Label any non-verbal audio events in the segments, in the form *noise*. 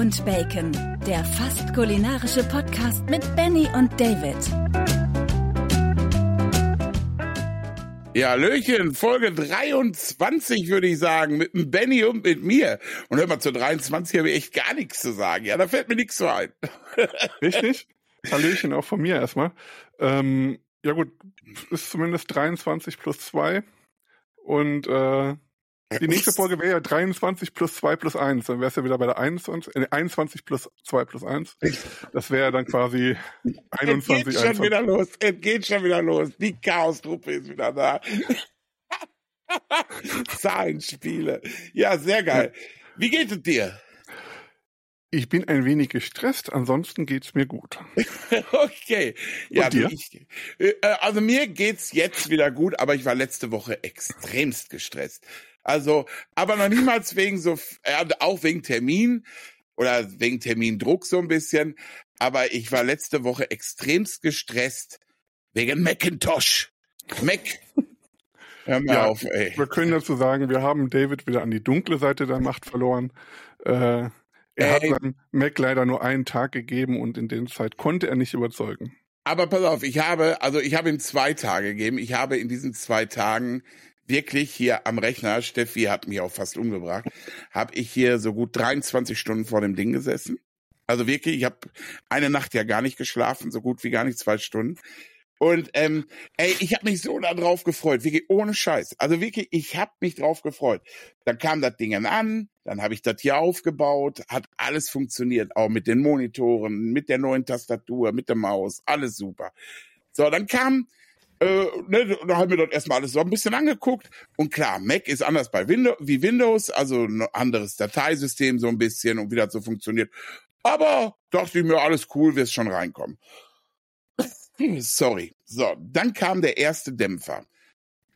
und Bacon, der fast kulinarische Podcast mit Benny und David. Ja, Löchen, Folge 23 würde ich sagen, mit dem Benny und mit mir. Und hör mal, zu 23 habe ich echt gar nichts zu sagen. Ja, da fällt mir nichts so ein. *laughs* Richtig? Hallöchen auch von mir erstmal. Ähm, ja gut, ist zumindest 23 plus 2. Und äh, die nächste Folge wäre ja 23 plus 2 plus 1. Dann wäre es ja wieder bei der 21, äh, 21 plus 2 plus 1. Das wäre dann quasi 21. Es geht schon 21. wieder los. Es geht schon wieder los. Die Chaos-Truppe ist wieder da. *laughs* Zahlenspiele. Ja, sehr geil. Wie geht es dir? Ich bin ein wenig gestresst, ansonsten geht's mir gut. *laughs* okay. Ja, Und dir? Ich, äh, also mir geht's jetzt wieder gut, aber ich war letzte Woche extremst gestresst. Also, aber noch niemals wegen so, äh, auch wegen Termin oder wegen Termindruck so ein bisschen. Aber ich war letzte Woche extremst gestresst wegen Macintosh. Mac. *laughs* Hör mir Ja, auf, ey. Wir können dazu sagen, wir haben David wieder an die dunkle Seite der Macht verloren. Äh, er hat seinem Mac leider nur einen Tag gegeben und in der Zeit konnte er nicht überzeugen. Aber pass auf, ich habe, also ich habe ihm zwei Tage gegeben. Ich habe in diesen zwei Tagen wirklich hier am Rechner, Steffi hat mich auch fast umgebracht, habe ich hier so gut 23 Stunden vor dem Ding gesessen. Also wirklich, ich habe eine Nacht ja gar nicht geschlafen, so gut wie gar nicht zwei Stunden. Und ähm, ey, ich habe mich so darauf gefreut, wirklich ohne Scheiß. Also wirklich, ich habe mich drauf gefreut. Dann kam das Ding an, dann habe ich das hier aufgebaut, hat alles funktioniert, auch mit den Monitoren, mit der neuen Tastatur, mit der Maus, alles super. So, dann kam, äh, ne, da haben wir dort erstmal alles so ein bisschen angeguckt. Und klar, Mac ist anders bei Windows, wie Windows, also ein anderes Dateisystem so ein bisschen und wie das so funktioniert. Aber dachte ich mir, alles cool, wirst schon reinkommen. *clears throat* Sorry. So, dann kam der erste Dämpfer.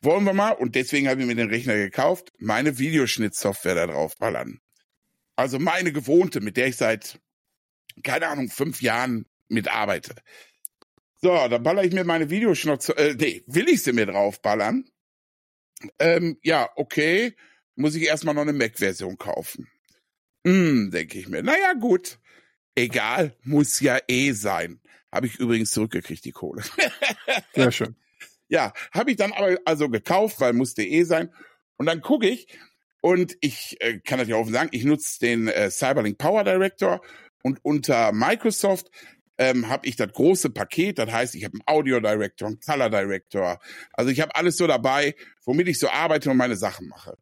Wollen wir mal, und deswegen habe ich mir den Rechner gekauft, meine Videoschnittsoftware da drauf ballern. Also meine gewohnte, mit der ich seit, keine Ahnung, fünf Jahren mitarbeite. So, dann baller ich mir meine Videoschnitz, äh, nee, will ich sie mir draufballern? Ähm, ja, okay, muss ich erstmal noch eine Mac-Version kaufen. Hm, denke ich mir. Naja, gut. Egal, muss ja eh sein. Habe ich übrigens zurückgekriegt, die Kohle. *laughs* Sehr schön. Ja, habe ich dann aber also gekauft, weil musste eh sein. Und dann gucke ich und ich äh, kann das ja offen sagen, ich nutze den äh, Cyberlink Power Director und unter Microsoft ähm, habe ich das große Paket, das heißt, ich habe einen Audio Director, einen Color Director. Also ich habe alles so dabei, womit ich so arbeite und meine Sachen mache.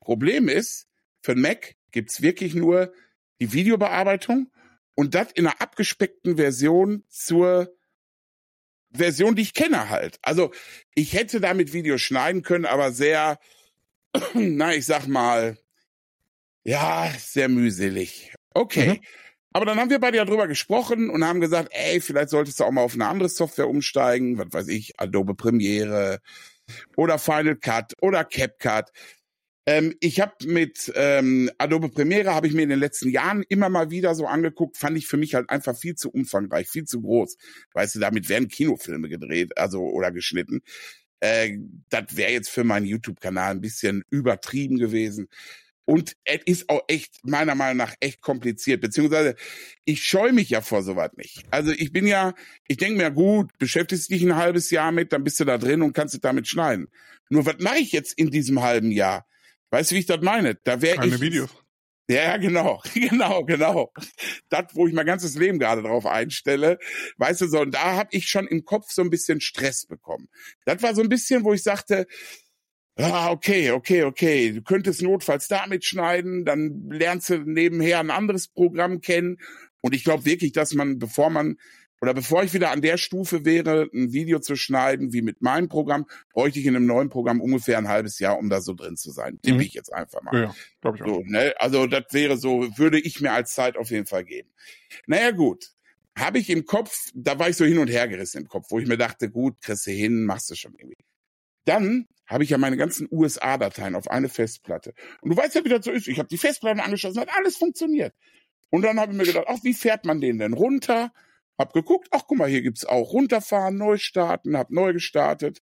Problem ist, für Mac gibt's wirklich nur die Videobearbeitung und das in einer abgespeckten Version zur Version, die ich kenne halt. Also ich hätte damit Videos schneiden können, aber sehr, *clears throat* na, ich sag mal, ja, sehr mühselig. Okay. Mhm. Aber dann haben wir beide ja drüber gesprochen und haben gesagt, ey, vielleicht solltest du auch mal auf eine andere Software umsteigen, was weiß ich, Adobe Premiere oder Final Cut oder CapCut. Ähm, ich habe mit ähm, Adobe Premiere habe ich mir in den letzten Jahren immer mal wieder so angeguckt, fand ich für mich halt einfach viel zu umfangreich, viel zu groß. Weißt du, damit werden Kinofilme gedreht, also oder geschnitten. Äh, das wäre jetzt für meinen YouTube-Kanal ein bisschen übertrieben gewesen. Und es ist auch echt, meiner Meinung nach, echt kompliziert. Beziehungsweise, ich scheue mich ja vor sowas nicht. Also ich bin ja, ich denke mir, gut, beschäftigst dich ein halbes Jahr mit, dann bist du da drin und kannst es damit schneiden. Nur was mache ich jetzt in diesem halben Jahr? Weißt du, wie ich das meine? Da wäre ich. Videos. Ja, genau, *laughs* genau, genau. Das, wo ich mein ganzes Leben gerade drauf einstelle, weißt du so, und da habe ich schon im Kopf so ein bisschen Stress bekommen. Das war so ein bisschen, wo ich sagte, ah, okay, okay, okay, du könntest notfalls damit schneiden, dann lernst du nebenher ein anderes Programm kennen. Und ich glaube wirklich, dass man, bevor man oder bevor ich wieder an der Stufe wäre, ein Video zu schneiden wie mit meinem Programm, bräuchte ich in einem neuen Programm ungefähr ein halbes Jahr, um da so drin zu sein. Tippe Mhm. ich jetzt einfach mal. Ja, glaube ich auch. So, ne? Also das wäre so, würde ich mir als Zeit auf jeden Fall geben. Naja gut, habe ich im Kopf, da war ich so hin und her gerissen im Kopf, wo ich mir dachte, gut, kriegst du hin, machst du schon irgendwie. Dann habe ich ja meine ganzen USA-Dateien auf eine Festplatte. Und du weißt ja, wie das so ist. Ich habe die Festplatte angeschlossen, hat alles funktioniert. Und dann habe ich mir gedacht, ach, wie fährt man den denn runter? Hab geguckt, ach guck mal, hier gibt's auch runterfahren, neu starten, hab neu gestartet.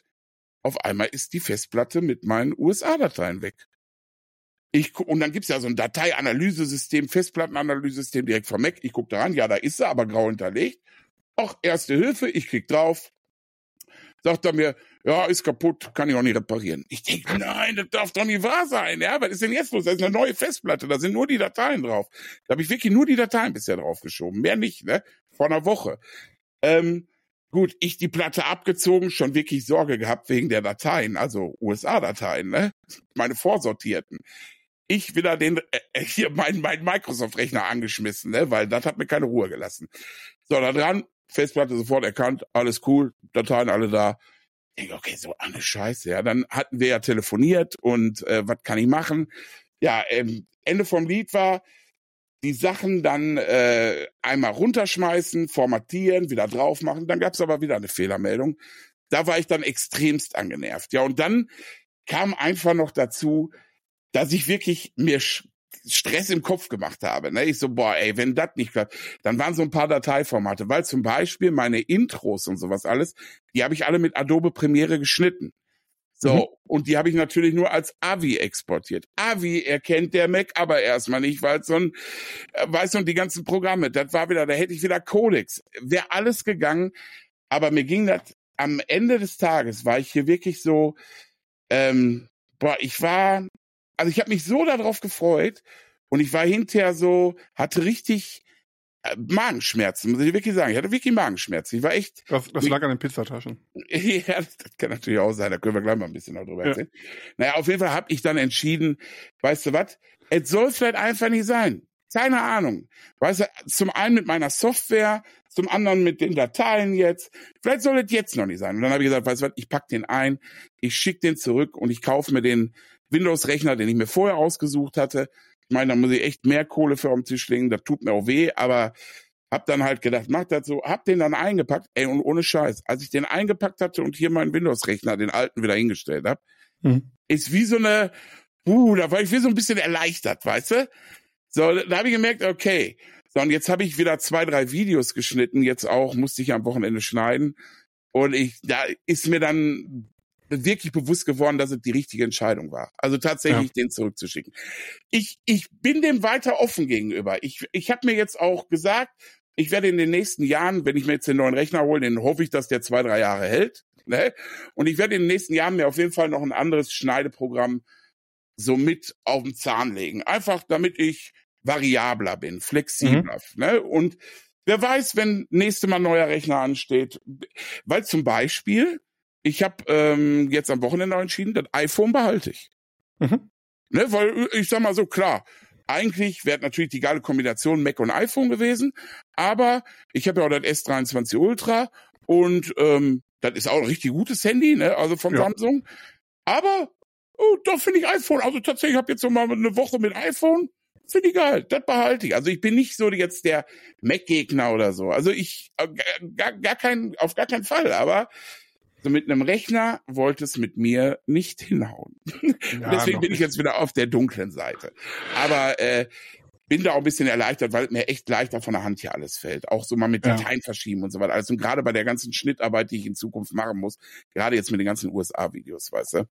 Auf einmal ist die Festplatte mit meinen USA-Dateien weg. Ich gu- und dann gibt's ja so ein Dateianalysesystem, Festplattenanalysesystem direkt vom Mac. Ich gucke da ran, ja, da ist sie, aber grau hinterlegt. Auch erste Hilfe, ich klick drauf. Sagt er mir, ja, ist kaputt, kann ich auch nicht reparieren. Ich denke, nein, das darf doch nicht wahr sein. Ja, was ist denn jetzt los? Da ist eine neue Festplatte, da sind nur die Dateien drauf. Da habe ich wirklich nur die Dateien bisher draufgeschoben, mehr nicht, ne? Vor einer Woche. Ähm, gut, ich die Platte abgezogen, schon wirklich Sorge gehabt wegen der Dateien, also USA-Dateien, ne? Meine vorsortierten. Ich wieder den äh, hier meinen mein Microsoft-Rechner angeschmissen, ne? Weil das hat mir keine Ruhe gelassen. So, da dran, Festplatte sofort erkannt, alles cool, Dateien alle da. Denke, okay, so eine Scheiße. Ja, dann hatten wir ja telefoniert und äh, was kann ich machen? Ja, ähm, Ende vom Lied war, die Sachen dann äh, einmal runterschmeißen, formatieren, wieder drauf machen. Dann gab's aber wieder eine Fehlermeldung. Da war ich dann extremst angenervt. Ja, und dann kam einfach noch dazu, dass ich wirklich mir Stress im Kopf gemacht habe. Ne? Ich so, boah, ey, wenn das nicht klappt, dann waren so ein paar Dateiformate, weil zum Beispiel meine Intros und sowas alles, die habe ich alle mit Adobe Premiere geschnitten. So, Mhm. und die habe ich natürlich nur als AVI exportiert. AVI erkennt der Mac aber erstmal nicht, weil so ein, äh, weißt du, und die ganzen Programme, das war wieder, da hätte ich wieder Codex. Wäre alles gegangen, aber mir ging das, am Ende des Tages war ich hier wirklich so, ähm, boah, ich war, also ich habe mich so darauf gefreut und ich war hinterher so, hatte richtig äh, Magenschmerzen, muss ich wirklich sagen. Ich hatte wirklich Magenschmerzen. Ich war echt, Das, das lag an den Pizzataschen. *laughs* ja, das kann natürlich auch sein, da können wir gleich mal ein bisschen noch drüber Ja. erzählen. Naja, auf jeden Fall habe ich dann entschieden, weißt du was, es soll vielleicht einfach nicht sein. Keine Ahnung. Weißt du, zum einen mit meiner Software, zum anderen mit den Dateien jetzt. Vielleicht soll es jetzt noch nicht sein. Und dann habe ich gesagt, weißt du was, ich pack den ein, ich schicke den zurück und ich kaufe mir den Windows-Rechner, den ich mir vorher ausgesucht hatte. Ich meine, da muss ich echt mehr Kohle für auf den Tisch legen, das tut mir auch weh, aber hab dann halt gedacht, mach das so, hab den dann eingepackt, ey, und ohne Scheiß, als ich den eingepackt hatte und hier meinen Windows-Rechner, den alten, wieder hingestellt hab, Mhm. ist wie so eine, uh, da war ich wie so ein bisschen erleichtert, weißt du? So, da habe ich gemerkt, okay, so, und jetzt habe ich wieder zwei, drei Videos geschnitten, jetzt auch, musste ich am Wochenende schneiden. Und ich, da ist mir dann wirklich bewusst geworden, dass es die richtige Entscheidung war. Also tatsächlich den zurückzuschicken. Ich, ich bin dem weiter offen gegenüber. Ich, ich habe mir jetzt auch gesagt, ich werde in den nächsten Jahren, wenn ich mir jetzt den neuen Rechner hole, den hoffe ich, dass der zwei, drei Jahre hält. Ne? Und ich werde in den nächsten Jahren mir auf jeden Fall noch ein anderes Schneideprogramm so mit auf den Zahn legen. Einfach damit ich variabler bin, flexibler. Ne? Und wer weiß, wenn nächste Mal neuer Rechner ansteht. Weil zum Beispiel, ich habe ähm, jetzt am Wochenende entschieden, das iPhone behalte ich. Mhm. Ne? Weil ich sag mal so, klar, eigentlich wäre natürlich die geile Kombination Mac und iPhone gewesen, aber ich habe ja auch das S23 Ultra und ähm, das ist auch ein richtig gutes Handy, ne? also von Ja. Samsung. Aber oh, doch finde ich iPhone. Also tatsächlich, ich habe jetzt noch mal eine Woche mit iPhone. Finde ich geil. Das behalte ich. Also ich bin nicht so jetzt der Mac-Gegner oder so. Also ich äh, gar, gar kein, auf gar keinen Fall. Aber so mit einem Rechner wollte es mit mir nicht hinhauen. Ja, *laughs* Deswegen bin ich jetzt wieder auf der dunklen Seite. Aber äh, bin da auch ein bisschen erleichtert, weil mir echt leichter von der Hand hier alles fällt. Auch so mal mit Ja. Dateien verschieben und so weiter. Also und gerade bei der ganzen Schnittarbeit, die ich in Zukunft machen muss, gerade jetzt mit den ganzen USA-Videos, weißt du?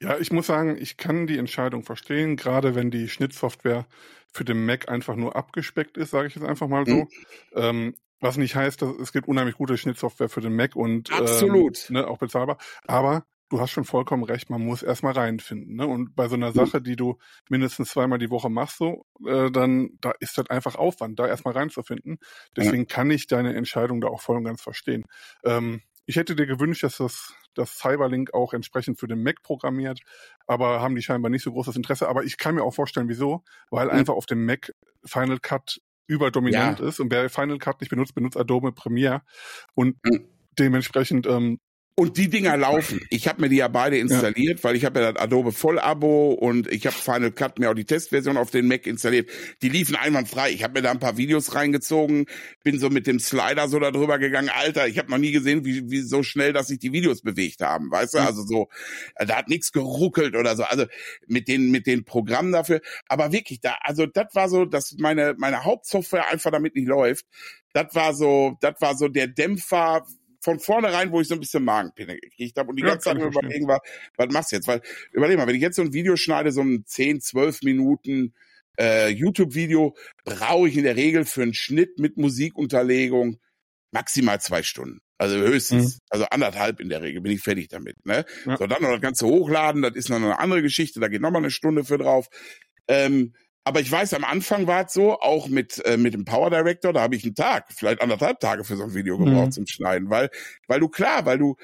Ja, ich muss sagen, ich kann die Entscheidung verstehen, gerade wenn die Schnittsoftware für den Mac einfach nur abgespeckt ist, sage ich jetzt einfach mal so. Mhm. Ähm, was nicht heißt, dass es gibt unheimlich gute Schnittsoftware für den Mac und Absolut. Ähm, ne, auch bezahlbar. Aber du hast schon vollkommen recht, man muss erstmal reinfinden. Ne? Und bei so einer Sache, die du mindestens zweimal die Woche machst, so, äh, dann da ist das einfach Aufwand, da erstmal reinzufinden. Deswegen kann ich deine Entscheidung da auch voll und ganz verstehen. Ähm, ich hätte dir gewünscht, dass das, das Cyberlink auch entsprechend für den Mac programmiert, aber haben die scheinbar nicht so großes Interesse. Aber ich kann mir auch vorstellen, wieso, weil Mhm. einfach auf dem Mac Final Cut überdominant ist und wer Final Cut nicht benutzt, benutzt Adobe Premiere und Mhm. dementsprechend ähm, Und die Dinger laufen. Ich habe mir die ja beide installiert, weil ich habe ja das Adobe Voll-Abo und ich habe Final Cut mir auch die Testversion auf den Mac installiert. Die liefen einwandfrei. Ich habe mir da ein paar Videos reingezogen, bin so mit dem Slider so da drüber gegangen. Alter, ich habe noch nie gesehen, wie, wie so schnell, dass sich die Videos bewegt haben. Weißt du, also so, äh, da hat nichts geruckelt oder so. Also mit den mit den Programmen dafür. Aber wirklich, da, also das war so, dass meine meine Hauptsoftware einfach damit nicht läuft. Das war so, das war so der Dämpfer von vornherein, wo ich so ein bisschen Magenpinne gekriegt habe und die Ja, ganze Zeit überlegen war, was machst du jetzt? Weil, überleg mal, wenn ich jetzt so ein Video schneide, so ein 10, 12 Minuten äh, YouTube-Video, brauche ich in der Regel für einen Schnitt mit Musikunterlegung maximal zwei Stunden. Also höchstens, also anderthalb in der Regel bin ich fertig damit. Ne? Ja. So, dann noch das Ganze hochladen, das ist noch eine andere Geschichte, da geht nochmal eine Stunde für drauf. Ähm, aber ich weiß, am Anfang war es so, auch mit, äh, mit dem Power Director, da habe ich einen Tag, vielleicht anderthalb Tage für so ein Video gebraucht Mhm. zum Schneiden, weil, weil du klar, weil du,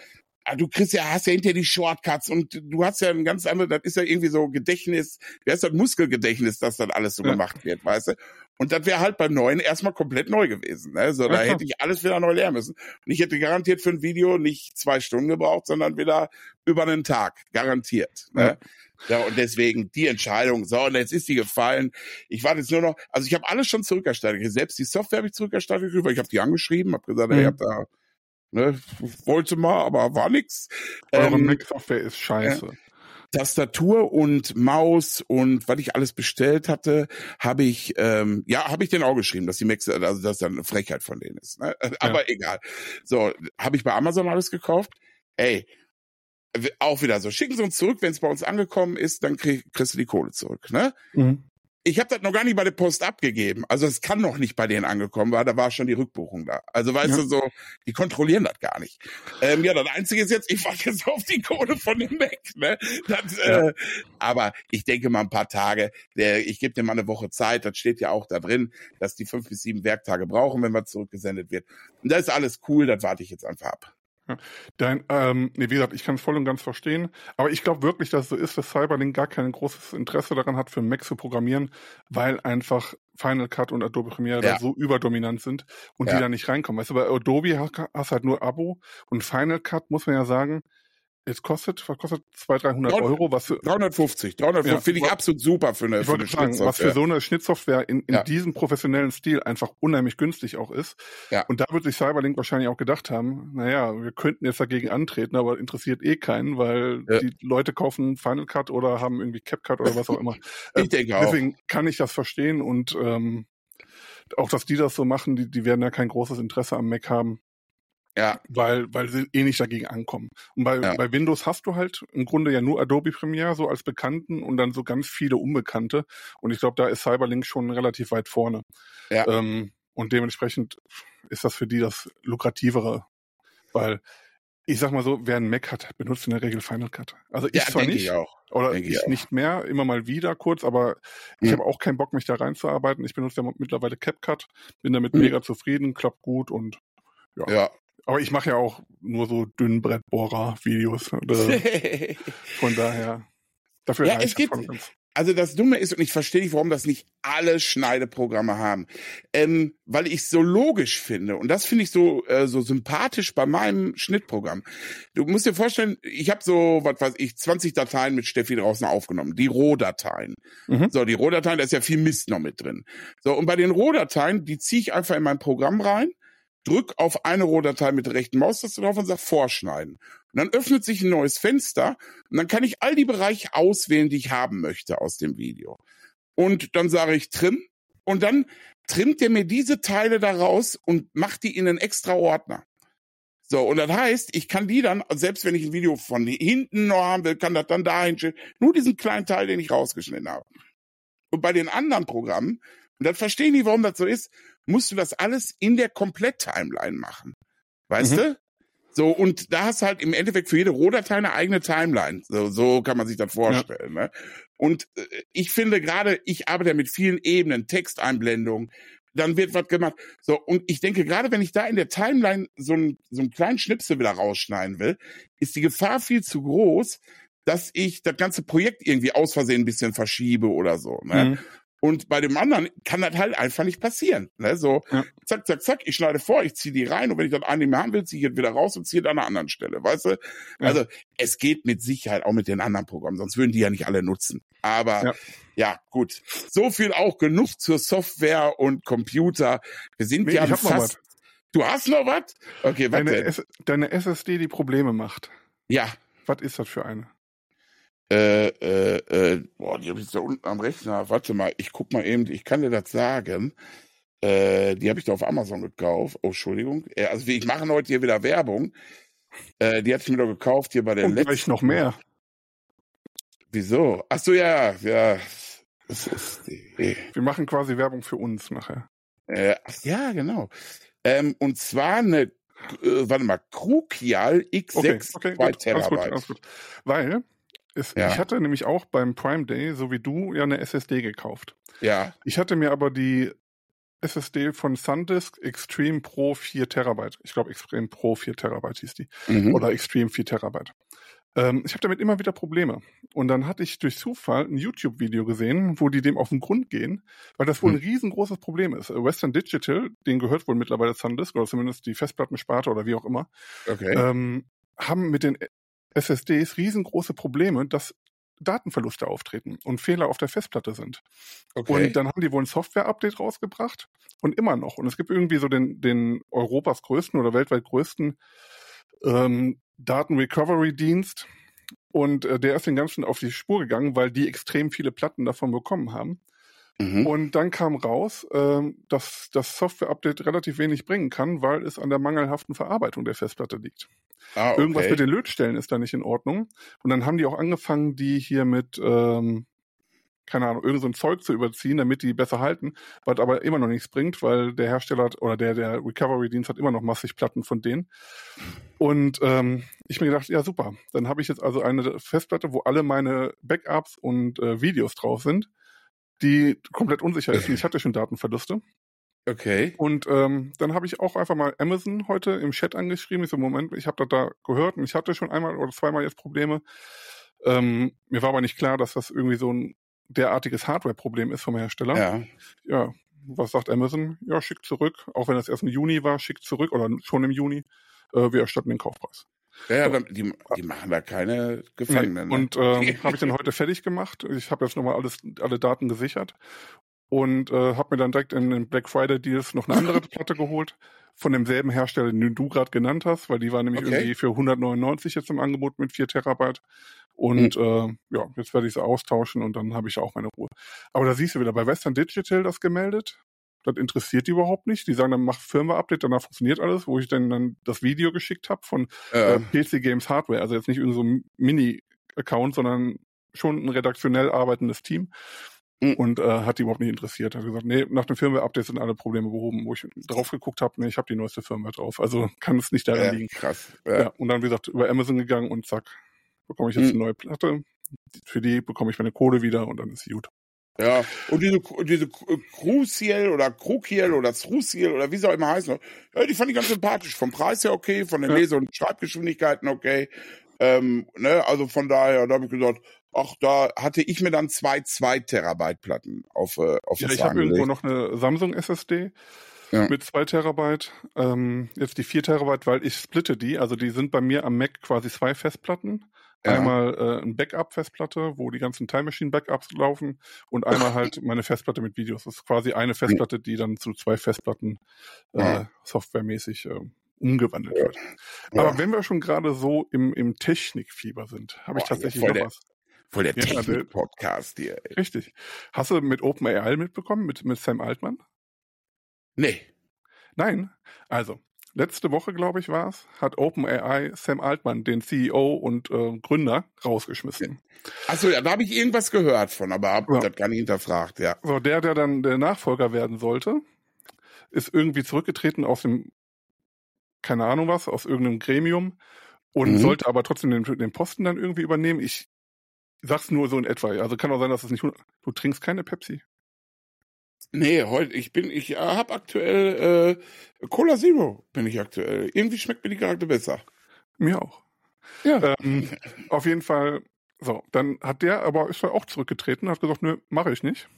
ah, du kriegst ja, hast ja hinterher die Shortcuts und du hast ja ein ganz anderes, das ist ja irgendwie so Gedächtnis, wie heißt das Muskelgedächtnis, dass das alles so Ja. gemacht wird, weißt du? Und das wäre halt beim Neuen erstmal komplett neu gewesen. Ne? So, Ja, da klar. hätte ich alles wieder neu lernen müssen. Und ich hätte garantiert für ein Video nicht zwei Stunden gebraucht, sondern wieder über einen Tag. Garantiert. Ne? Ja, und deswegen die Entscheidung, so, und jetzt ist die gefallen. Ich warte jetzt nur noch, also ich habe alles schon zurückerstattet. Selbst die Software habe ich zurückerstattet, weil ich habe die angeschrieben, habe gesagt, ey, Mhm. ich hab da, ne, wollte mal, aber war nix. Eure Ähm, Mac-Software ist scheiße. Tastatur und Maus und was ich alles bestellt hatte, habe ich, ähm, ja, habe ich denen auch geschrieben, dass die Macs, also dass dann eine Frechheit von denen ist. Ne? Aber egal. So, habe ich bei Amazon alles gekauft. Ey, auch wieder so, schicken Sie uns zurück, wenn es bei uns angekommen ist, dann krieg, kriegst du die Kohle zurück. Ne? Mhm. Ich habe das noch gar nicht bei der Post abgegeben. Also es kann noch nicht bei denen angekommen, weil da war schon die Rückbuchung da. Also weißt Ja. du so, die kontrollieren das gar nicht. Ähm, ja, das Einzige ist jetzt, ich warte jetzt auf die Kohle von dem Mac. Ne? Das, Ja. äh, aber ich denke mal ein paar Tage. Der, ich gebe dir mal eine Woche Zeit. Das steht ja auch da drin, dass die fünf bis sieben Werktage brauchen, wenn was zurückgesendet wird. Und das ist alles cool. Das warte ich jetzt einfach ab. Dein, ähm, nee, wie gesagt, ich kann es voll und ganz verstehen. Aber ich glaube wirklich, dass es so ist, dass Cyberlink gar kein großes Interesse daran hat, für Mac zu programmieren, weil einfach Final Cut und Adobe Premiere Ja. da so überdominant sind und Ja. die da nicht reinkommen. Weißt du, bei Adobe hast hast halt nur Abo und Final Cut muss man ja sagen, es kostet, was kostet 200, 300 Neun- Euro, was für, 350, 350 Ja, finde ich absolut super für eine, ich für eine sagen, was für so eine Schnittsoftware in, in Ja. diesem professionellen Stil einfach unheimlich günstig auch ist. Ja. Und da wird sich Cyberlink wahrscheinlich auch gedacht haben, naja, wir könnten jetzt dagegen antreten, aber interessiert eh keinen, weil Ja. die Leute kaufen Final Cut oder haben irgendwie CapCut oder was auch immer. *laughs* Ich Äh, denke auch. Deswegen kann ich das verstehen und ähm, auch, dass die das so machen, die, die werden ja kein großes Interesse am Mac haben, Ja, weil, weil sie eh nicht dagegen ankommen. Und bei, Ja. bei Windows hast du halt im Grunde ja nur Adobe Premiere so als Bekannten und dann so ganz viele Unbekannte. Und ich glaube, da ist Cyberlink schon relativ weit vorne. Ja. Ähm, und dementsprechend ist das für die das lukrativere. Weil, ich sag mal so, wer einen Mac hat, benutzt in der Regel Final Cut. Also ich ja zwar nicht, ich auch. oder denke ich ich nicht mehr, immer mal wieder kurz, aber ich Mhm. habe auch keinen Bock, mich da reinzuarbeiten. Ich benutze ja mittlerweile CapCut, bin damit Mhm. mega zufrieden, klappt gut und Ja. Aber ich mache ja auch nur so Dünnbrettbohrer-Videos. *laughs* Von daher. Dafür Ja, es gibt-. Also das Dumme ist, und ich verstehe nicht, warum das nicht alle Schneideprogramme haben, ähm, weil ich es so logisch finde und das finde ich so äh, so sympathisch bei meinem Schnittprogramm. Du musst dir vorstellen, ich habe so, was weiß ich, 20 Dateien mit Steffi draußen aufgenommen, die Rohdateien. Mhm. So, die Rohdateien, da ist ja viel Mist noch mit drin. So, und bei den Rohdateien, die ziehe ich einfach in mein Programm rein, drück auf eine Rohdatei mit der rechten Maustaste drauf und sag Vorschneiden. Und dann öffnet sich ein neues Fenster und dann kann ich all die Bereiche auswählen, die ich haben möchte aus dem Video. Und dann sage ich Trim und dann trimmt er mir diese Teile daraus und macht die in einen extra Ordner. So, und das heißt, ich kann die dann, selbst wenn ich ein Video von hinten noch haben will, kann das dann dahin stellen. Nur diesen kleinen Teil, den ich rausgeschnitten habe. Und bei den anderen Programmen, und das verstehe ich nicht, warum das so ist, musst du das alles in der Komplett-Timeline machen. Weißt Mhm. du? So, und da hast du halt im Endeffekt für jede Rohdatei eine eigene Timeline. So, so kann man sich das vorstellen. Ne? Und äh, ich finde gerade, ich arbeite ja mit vielen Ebenen, Texteinblendung, dann wird was gemacht. So, und ich denke, gerade wenn ich da in der Timeline so, einen so einen kleinen Schnipsel wieder rausschneiden will, ist die Gefahr viel zu groß, dass ich das ganze Projekt irgendwie aus Versehen ein bisschen verschiebe oder so. Ne? Mhm. Und bei dem anderen kann das halt einfach nicht passieren. Ne? So, Ja. zack, zack, zack, ich schneide vor, ich ziehe die rein und wenn ich das eine mehr haben will, ziehe ich jetzt wieder raus und ziehe an einer anderen Stelle. Weißt du? Ja. Also es geht mit Sicherheit auch mit den anderen Programmen, sonst würden die ja nicht alle nutzen. Aber Ja. ja, gut. So viel auch genug zur Software und Computer. Wir sind Nee, ja fast. Du hast noch was? Okay, was Deine, denn? S deine SSD, die Probleme macht. Ja. Was ist das für eine? Äh, äh, äh, boah, die habe ich da unten am Rechner. Warte mal, ich guck mal eben, ich kann dir das sagen. Äh, die habe ich da auf Amazon gekauft. Oh, Entschuldigung. Äh, also ich mache heute hier wieder Werbung. Äh, die hatte ich mir doch gekauft hier bei der Und gleich noch mehr. Wieso? Ach so, ja, ja. Das ist die, Wir machen quasi Werbung für uns nachher. äh, ach, ja, genau. Ähm, und zwar eine, äh, warte mal, Krukial X6 Okay, okay, 2 gut, alles gut, Terabyte. alles gut. Weil es, Ja. ich hatte nämlich auch beim Prime Day, so wie du, ja eine SSD gekauft. Ja, Ich hatte mir aber die SSD von SanDisk Extreme Pro 4 Terabyte. Ich glaube Extreme Pro 4 Terabyte hieß die. mhm. Oder Extreme 4 Terabyte. Ähm, ich habe damit immer wieder Probleme. Und dann hatte ich durch Zufall ein YouTube-Video gesehen, wo die dem auf den Grund gehen, weil das wohl ein riesengroßes Problem ist. Äh, Western Digital, denen gehört wohl mittlerweile SanDisk oder zumindest die Festplattensparte oder wie auch immer, okay. ähm, haben mit den SSDs riesengroße Probleme, dass Datenverluste auftreten und Fehler auf der Festplatte sind. okay. Und dann haben die wohl ein Software-Update rausgebracht und immer noch. Und es gibt irgendwie so den, den Europas größten oder weltweit größten ähm, Daten-Recovery-Dienst. Und äh, der ist den ganzen auf die Spur gegangen, weil die extrem viele Platten davon bekommen haben. mhm. Und dann kam raus, ähm, dass das Software-Update relativ wenig bringen kann, weil es an der mangelhaften Verarbeitung der Festplatte liegt. Ah, okay. Irgendwas mit den Lötstellen ist da nicht in Ordnung. Und dann haben die auch angefangen, die hier mit, ähm, keine Ahnung, irgend so Zeug zu überziehen, damit die besser halten, was aber immer noch nichts bringt, weil der Hersteller hat, oder der, der Recovery-Dienst hat immer noch massig Platten von denen. Und ähm, ich mir gedacht, ja super, dann habe ich jetzt also eine Festplatte, wo alle meine Backups und äh, Videos drauf sind, die komplett unsicher ist. Und ich hatte schon Datenverluste. Okay. Und ähm, dann habe ich auch einfach mal Amazon heute im Chat angeschrieben. Ich so, Moment, ich habe das da gehört und ich hatte schon einmal oder zweimal jetzt Probleme. Ähm, mir war aber nicht klar, dass das irgendwie so ein derartiges Hardware-Problem ist vom Hersteller. Ja. ja, was sagt Amazon? Ja, schickt zurück. Auch wenn das erst im Juni war, schickt zurück oder schon im Juni. Äh, wir erstatten den Kaufpreis. Ja, ja dann, die, die machen da keine Gefangenen. Ne? Und ähm, *laughs* habe ich dann heute fertig gemacht. Ich habe jetzt nochmal alles, alle Daten gesichert und äh, habe mir dann direkt in den Black Friday Deals noch eine andere *laughs* Platte geholt von demselben Hersteller, den du gerade genannt hast, weil die war nämlich Okay. irgendwie für 199 jetzt im Angebot mit 4 Terabyte. Und äh, ja, jetzt werde ich sie austauschen und dann habe ich auch meine Ruhe. Aber da siehst du wieder bei Western Digital das gemeldet. Das interessiert die überhaupt nicht. Die sagen dann, mach Firmware-Update, danach funktioniert alles, wo ich dann, dann das Video geschickt habe von äh, äh, PC Games Hardware, also jetzt nicht irgend so ein Mini-Account, sondern schon ein redaktionell arbeitendes Team. Mhm. Und äh, hat die überhaupt nicht interessiert. Hat gesagt, nee, nach dem Firmware-Update sind alle Probleme behoben, wo ich drauf geguckt habe, nee, ich habe die neueste Firmware drauf. Also kann es nicht daran ja, liegen. krass. Ja. Ja. und dann, wie gesagt, über Amazon gegangen und zack, bekomme ich jetzt Mhm. eine neue Platte. Für die bekomme ich meine Kohle wieder und dann ist sie gut. Ja, und diese, diese Crucial oder Krukiel oder Struciel oder wie sie auch immer heißen, ja, die fand ich ganz sympathisch. Vom Preis her okay, von den Ja. Lese- und Schreibgeschwindigkeiten okay. Ähm, ne, also von daher, da habe ich gesagt, ach, da hatte ich mir dann zwei 2 Terabyte Platten auf, äh, auf Ja, ich habe irgendwo noch eine Samsung SSD Ja. mit 2 Terabyte. Ähm, jetzt die 4 Terabyte, weil ich splitte die. Also die sind bei mir am Mac quasi zwei Festplatten. Ja. Einmal äh, ein Backup-Festplatte, wo die ganzen Time Machine Backups laufen und einmal *laughs* halt meine Festplatte mit Videos. Das ist quasi eine Festplatte, die dann zu zwei Festplatten äh, Ja. softwaremäßig äh, umgewandelt wird. Aber wenn wir schon gerade so im, im Technikfieber sind, habe ich tatsächlich noch der- was. Voll der Ja, der- Technik-Podcast hier. Ey. Richtig. Hast du mit OpenAI mitbekommen, mit, mit Sam Altman? Nee. Nein. Also, letzte Woche, glaube ich, war es, hat OpenAI Sam Altman, den CEO und äh, Gründer, rausgeschmissen. Achso, ja, da habe ich irgendwas gehört von, aber hab Ja. das gar nicht hinterfragt, ja. So, der, der dann der Nachfolger werden sollte, ist irgendwie zurückgetreten aus dem, keine Ahnung was, aus irgendeinem Gremium und Mhm. sollte aber trotzdem den, den Posten dann irgendwie übernehmen. Ich sag's nur so in etwa. Also kann auch sein, dass es nicht. hund- Du trinkst keine Pepsi. Nee, heute, ich bin, ich äh, habe aktuell äh, Cola Zero bin ich aktuell. Irgendwie schmeckt mir die gerade besser. Mir auch. Ja. Ähm, auf jeden Fall, so, dann hat der aber ist er auch zurückgetreten, hat gesagt, nö, mache ich nicht.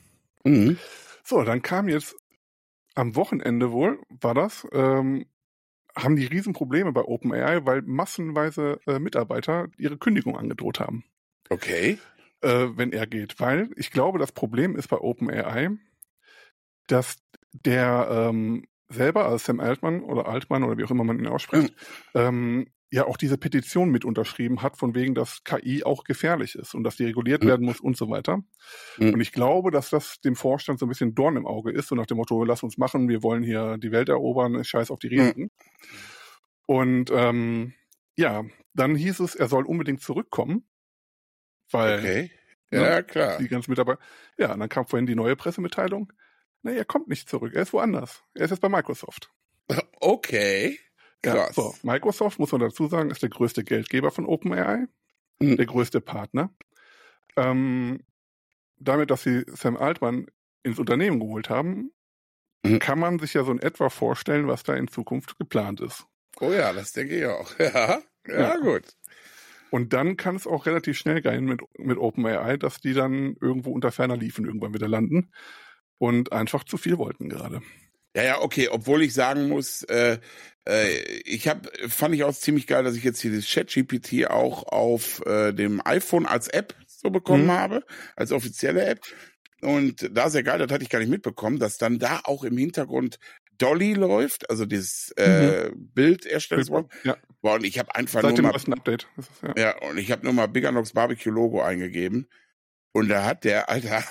Mhm. So, dann kam jetzt am Wochenende wohl, war das, ähm, haben die Riesenprobleme bei OpenAI, weil massenweise äh, Mitarbeiter ihre Kündigung angedroht haben, Okay. äh, wenn er geht. Weil ich glaube, das Problem ist bei OpenAI, dass der ähm, selber, also Sam Altman oder Altman oder wie auch immer man ihn ausspricht, ähm, ja auch diese Petition mit unterschrieben hat, von wegen, dass KI auch gefährlich ist und dass die reguliert mhm. werden muss und so weiter. Mhm. Und ich glaube, dass das dem Vorstand so ein bisschen Dorn im Auge ist, so nach dem Motto, lass uns machen, wir wollen hier die Welt erobern, scheiß auf die Risiken. Mhm. Und ähm, ja, dann hieß es, er soll unbedingt zurückkommen, weil okay. Ne, ja, ne, klar. Die ganzen Mitarbeiter. Ja, und dann kam vorhin die neue Pressemitteilung. Nee, er kommt nicht zurück. Er ist woanders. Er ist jetzt bei Microsoft. *laughs* Okay. Krass. Ja, so. Microsoft, muss man dazu sagen, ist der größte Geldgeber von OpenAI. Mhm. Der größte Partner. Ähm, damit, dass sie Sam Altman ins Unternehmen geholt haben, mhm. kann man sich ja so in etwa vorstellen, was da in Zukunft geplant ist. Oh ja, das denke ich auch. *laughs* Ja, ja, ja. gut. Und dann kann es auch relativ schnell gehen mit, mit OpenAI, dass die dann irgendwo unter ferner Liefen irgendwann wieder landen und einfach zu viel wollten gerade. Ja, ja, okay, obwohl ich sagen muss, äh, äh, ich habe, fand ich auch ziemlich geil, dass ich jetzt hier das Chat-GPT auch auf äh, dem iPhone als App so bekommen mhm. habe, als offizielle App. Und da sehr geil, das hatte ich gar nicht mitbekommen, dass dann da auch im Hintergrund Dolly läuft, also dieses äh, mhm. Bilderstellungsprogramm. Ja. Boah, und ich habe einfach Seit nur dem mal, Update. Ist, ja. ja, und ich habe nur mal Biganox Barbecue Logo eingegeben. Und da hat der, Alter,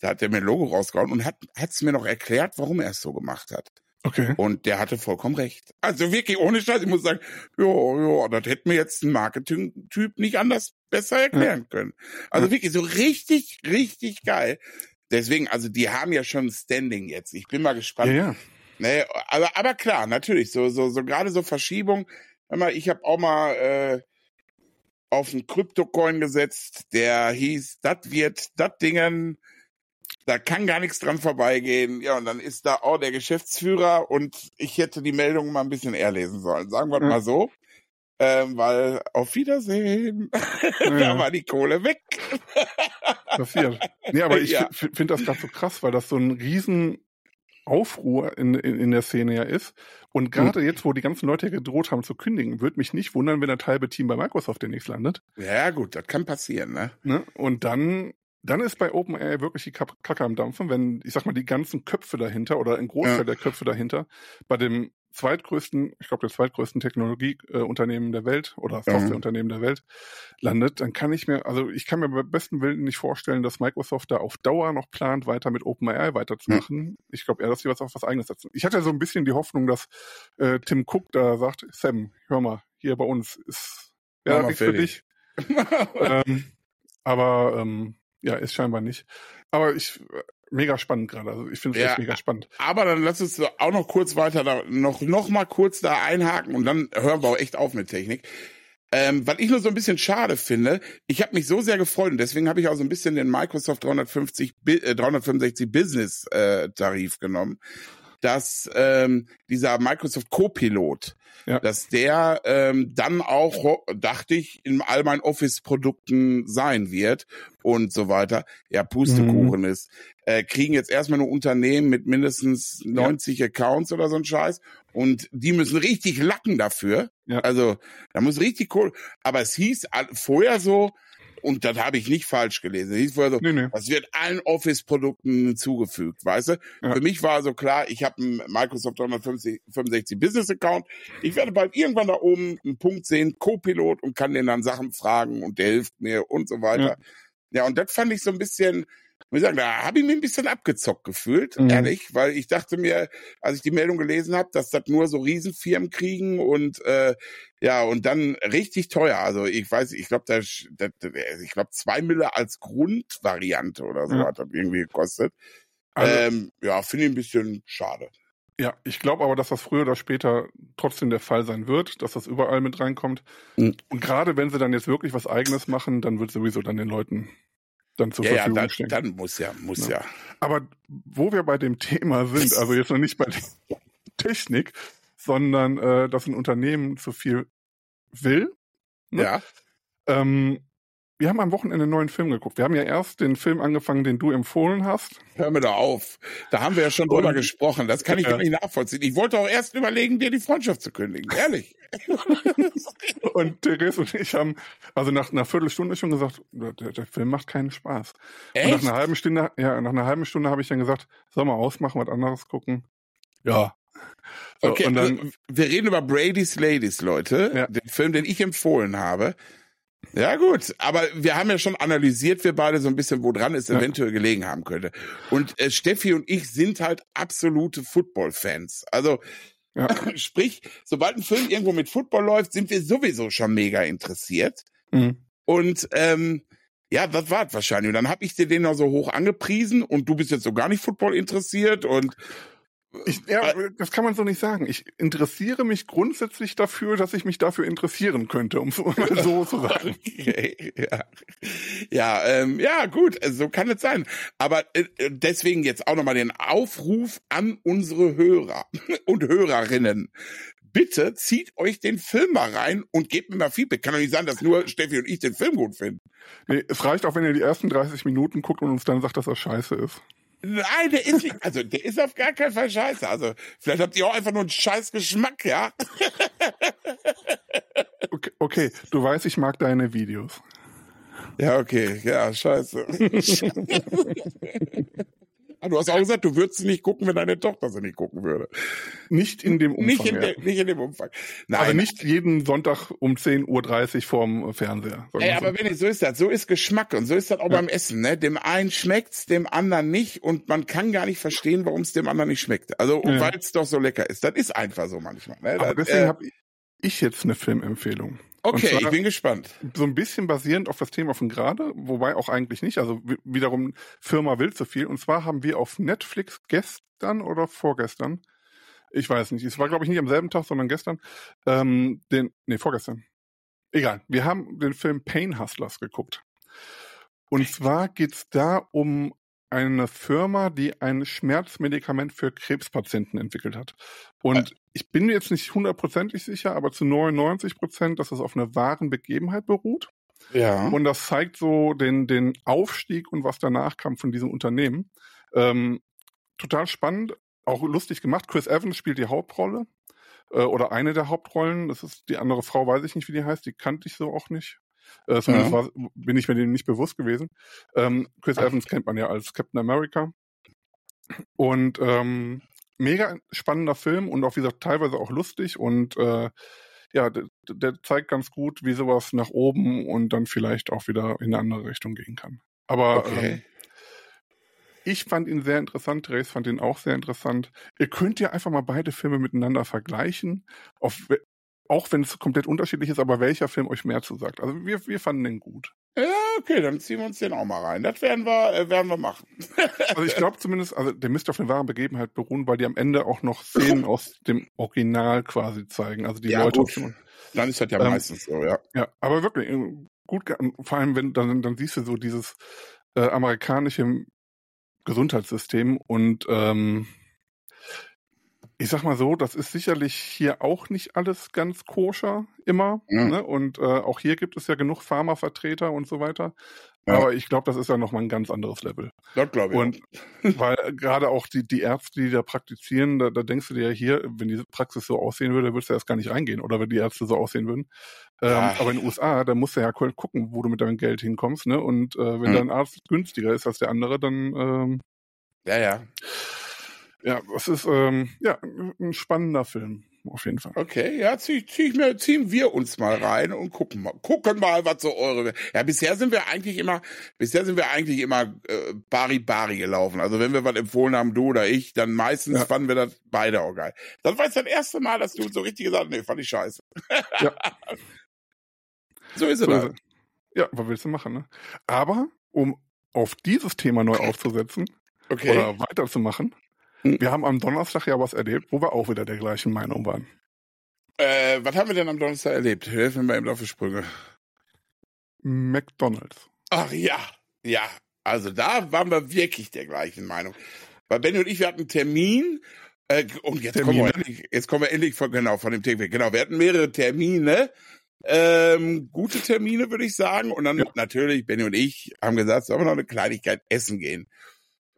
da hat der mir ein Logo rausgehauen und hat es mir noch erklärt, warum er es so gemacht hat. Okay. Und der hatte vollkommen recht. Also wirklich ohne Scheiß, ich muss sagen, ja, ja, das hätte mir jetzt ein Marketing-Typ nicht anders besser erklären ja. können. Also ja. wirklich so richtig, richtig geil. Deswegen, also die haben ja schon Standing jetzt. Ich bin mal gespannt. Ja, ja. Nee, aber, aber klar, natürlich, so, so, so gerade so Verschiebung. Mal, ich habe auch mal äh, auf einen Kryptocoin gesetzt, der hieß, das wird, das Dingen, da kann gar nichts dran vorbeigehen. Ja, und dann ist da auch der Geschäftsführer und ich hätte die Meldung mal ein bisschen eher lesen sollen. Sagen wir mhm. mal so. Ähm, weil auf Wiedersehen, *laughs* ja. da war die Kohle weg. Passiert. Nee, aber *laughs* ich ja. finde das gerade so krass, weil das so ein riesen Aufruhr in, in, in der Szene ja ist. Und hm. gerade mhm. jetzt, wo die ganzen Leute gedroht haben zu kündigen, würde mich nicht wundern, wenn das halbe Team bei Microsoft demnächst landet. Ja, gut, das kann passieren, ne? ne? Und dann, dann ist bei OpenAI wirklich die Kacke am Dampfen, wenn, ich sag mal, die ganzen Köpfe dahinter oder ein Großteil ja. der Köpfe dahinter bei dem zweitgrößten, ich glaube, der zweitgrößten Technologieunternehmen der Welt oder mhm. Softwareunternehmen der Welt landet, dann kann ich mir, also ich kann mir beim besten Willen nicht vorstellen, dass Microsoft da auf Dauer noch plant, weiter mit OpenAI weiterzumachen. Mhm. Ich glaube eher, dass sie was auf was eigenes setzen. Ich hatte so ein bisschen die Hoffnung, dass äh, Tim Cook da sagt, Sam, hör mal, hier bei uns ist ja nichts für dich. *laughs* ähm, aber ähm, ja, ist scheinbar nicht. Aber ich mega spannend gerade. Also ich finde es ja, mega spannend. Aber dann lass uns auch noch kurz weiter da, noch, noch mal kurz da einhaken und dann hören wir auch echt auf mit Technik. Ähm, weil ich nur so ein bisschen schade finde, ich habe mich so sehr gefreut und deswegen habe ich auch so ein bisschen den Microsoft 350, äh, 365 Business äh, Tarif genommen, dass ähm, dieser Microsoft Copilot, ja. dass der ähm, dann auch, dachte ich, in all meinen Office-Produkten sein wird und so weiter. Ja, Pustekuchen mhm. ist. Äh, kriegen jetzt erstmal nur Unternehmen mit mindestens 90 ja. Accounts oder so ein Scheiß und die müssen richtig lacken dafür. Ja. Also da muss richtig cool. Aber es hieß vorher so, und das habe ich nicht falsch gelesen. Hieß vorher so, nee, nee. das wird allen Office-Produkten hinzugefügt, weißt du? Ja. Für mich war so klar, ich habe einen Microsoft 365 Business Account. Ich werde bald irgendwann da oben einen Punkt sehen, Co-Pilot und kann den dann Sachen fragen und der hilft mir und so weiter. Ja, ja und das fand ich so ein bisschen, muss ich sagen, da habe ich mir ein bisschen abgezockt gefühlt, mhm. ehrlich, weil ich dachte mir, als ich die Meldung gelesen habe, dass das nur so Riesenfirmen kriegen und äh, ja, und dann richtig teuer. Also ich weiß, ich glaube, da, ich glaube, zwei Mille als Grundvariante oder so ja. hat das irgendwie gekostet. Also, ähm, ja, finde ich ein bisschen schade. Ja, ich glaube aber, dass das früher oder später trotzdem der Fall sein wird, dass das überall mit reinkommt. Mhm. Und gerade wenn sie dann jetzt wirklich was Eigenes machen, dann wird sowieso dann den Leuten dann zur ja, Verfügung ja, dann, stehen. Dann muss ja, muss ja. ja. Aber wo wir bei dem Thema sind, also jetzt noch nicht bei der *laughs* Technik, sondern äh, dass ein Unternehmen zu viel will. Ne? Ja. Ähm, wir haben am Wochenende einen neuen Film geguckt. Wir haben ja erst den Film angefangen, den du empfohlen hast. Hör mir da auf. Da haben wir ja schon drüber gesprochen. Das kann ich gar nicht nachvollziehen. Ich wollte auch erst überlegen, dir die Freundschaft zu kündigen. Ehrlich. *laughs* und Therese und ich haben, also nach einer Viertelstunde schon gesagt, der, der Film macht keinen Spaß. Echt? Und nach einer halben Stunde, ja, nach einer halben Stunde habe ich dann gesagt, soll mal ausmachen, was anderes gucken. Ja, So, okay, dann, wir reden über Brady's Ladies, Leute. Ja. Den Film, den ich empfohlen habe. Ja, gut, aber wir haben ja schon analysiert, wir beide so ein bisschen, woran es ja. eventuell gelegen haben könnte. Und äh, Steffi und ich sind halt absolute Football-Fans. Also, ja. *laughs* sprich, sobald ein Film irgendwo mit Football läuft, sind wir sowieso schon mega interessiert. Mhm. Und ähm, ja, das war wahrscheinlich. Und dann habe ich dir den noch so hoch angepriesen und du bist jetzt so gar nicht Football interessiert und ich, ja, das kann man so nicht sagen. Ich interessiere mich grundsätzlich dafür, dass ich mich dafür interessieren könnte, um es mal *laughs* so zu sagen. Okay, ja, ja, ähm, ja, gut, so kann es sein. Aber äh, deswegen jetzt auch nochmal den Aufruf an unsere Hörer *laughs* und Hörerinnen. Bitte zieht euch den Film mal rein und gebt mir mal Feedback. Kann doch nicht sein, dass nur Steffi und ich den Film gut finden. Nee, es reicht auch, wenn ihr die ersten 30 Minuten guckt und uns dann sagt, dass das scheiße ist. Nein, der ist nicht, also der ist auf gar keinen Fall scheiße. Also vielleicht habt ihr auch einfach nur einen scheiß Geschmack, ja? *laughs* Okay, okay, du weißt, ich mag deine Videos. Ja, okay, ja, scheiße. *laughs* Ah, du hast auch gesagt, du würdest sie nicht gucken, wenn deine Tochter sie nicht gucken würde. Nicht in dem Umfang. Nicht in, de, nicht in dem Umfang. Nein. Also nicht jeden Sonntag um 10.30 Uhr vorm Fernseher. Ey, aber wenn ich, so ist das. So ist Geschmack und so ist das auch ja. beim Essen. Ne? Dem einen schmeckt's, dem anderen nicht und man kann gar nicht verstehen, warum es dem anderen nicht schmeckt. Also ja. weil es doch so lecker ist. Das ist einfach so manchmal. Ne? Aber das, deswegen äh, habe ich jetzt eine Filmempfehlung. Okay, ich bin gespannt. So ein bisschen basierend auf das Thema von gerade, wobei auch eigentlich nicht. Also wiederum Firma will zu viel. Und zwar haben wir auf Netflix gestern oder vorgestern, ich weiß nicht, es war glaube ich nicht am selben Tag, sondern gestern, ähm, den, nee, vorgestern. Egal, wir haben den Film Pain Hustlers geguckt. Und zwar geht's da um eine Firma, die ein Schmerzmedikament für Krebspatienten entwickelt hat. Und ich bin mir jetzt nicht hundertprozentig sicher, aber zu 99 Prozent, dass es auf einer wahren Begebenheit beruht. Ja. Und das zeigt so den, den Aufstieg und was danach kam von diesem Unternehmen. Ähm, total spannend, auch lustig gemacht. Chris Evans spielt die Hauptrolle äh, oder eine der Hauptrollen. Das ist die andere Frau, weiß ich nicht, wie die heißt. Die kannte ich so auch nicht. Äh, zumindest ja. war, bin ich mir dem nicht bewusst gewesen. Ähm, Chris. Evans kennt man ja als Captain America. Und ähm, mega spannender Film und auch, wie gesagt, teilweise auch lustig und äh, ja, der, der zeigt ganz gut, wie sowas nach oben und dann vielleicht auch wieder in eine andere Richtung gehen kann. Aber okay. ähm, ich fand ihn sehr interessant, Therese fand ihn auch sehr interessant. Ihr könnt ja einfach mal beide Filme miteinander vergleichen, auf, auch wenn es komplett unterschiedlich ist, aber welcher Film euch mehr zusagt. Also wir, wir fanden den gut. Ja, okay, dann ziehen wir uns den auch mal rein. Das werden wir, äh, werden wir machen. *laughs* also ich glaube zumindest, also der müsste auf eine wahre Begebenheit beruhen, weil die am Ende auch noch Szenen *laughs* aus dem Original quasi zeigen. Also die ja, Leute. Gut. Dann ist das ja ähm, meistens so, ja. Ja, aber wirklich äh, gut, vor allem wenn dann dann siehst du so dieses äh, amerikanische Gesundheitssystem und ähm, ich sag mal so, das ist sicherlich hier auch nicht alles ganz koscher immer. Ja. Ne? Und äh, auch hier gibt es ja genug Pharmavertreter und so weiter. Ja. Aber ich glaube, das ist ja nochmal ein ganz anderes Level. Das glaube ich. Und *laughs* weil gerade auch die, die Ärzte, die da praktizieren, da, da denkst du dir ja hier, wenn diese Praxis so aussehen würde, würdest du erst gar nicht reingehen. Oder wenn die Ärzte so aussehen würden. Ähm, aber in den USA, da musst du ja gucken, wo du mit deinem Geld hinkommst. Ne? Und äh, wenn mhm. dein Arzt günstiger ist als der andere, dann ähm, ja, ja. Ja, es ist ähm, ja ein spannender Film auf jeden Fall. Okay, ja, zieh, zieh ich mir, ziehen wir uns mal rein und gucken mal, gucken mal, was so eure. Ja, bisher sind wir eigentlich immer, bisher sind wir eigentlich immer äh, bari bari gelaufen. Also wenn wir was empfohlen haben, du oder ich, dann meistens ja. fanden wir das beide auch geil. Das war jetzt das erste Mal, dass du so richtig gesagt hast, nee, fand ich scheiße. Ja. *laughs* so ist so es. Ist Ja, was willst du machen, ne? Aber um auf dieses Thema neu aufzusetzen okay. oder weiterzumachen. Wir haben am Donnerstag ja was erlebt, wo wir auch wieder der gleichen Meinung waren. Äh, was haben wir denn am Donnerstag erlebt? Helfen wir eben auf die Sprünge. McDonalds. Ach ja, ja. Also da waren wir wirklich der gleichen Meinung. Weil Benny und ich, wir hatten einen Termin äh, und jetzt kommen, wir endlich, jetzt kommen wir endlich von, genau, von dem Thema weg. Genau, wir hatten mehrere Termine. Ähm, gute Termine, würde ich sagen. Und dann ja. natürlich, Benny und ich haben gesagt, sollen wir noch eine Kleinigkeit essen gehen?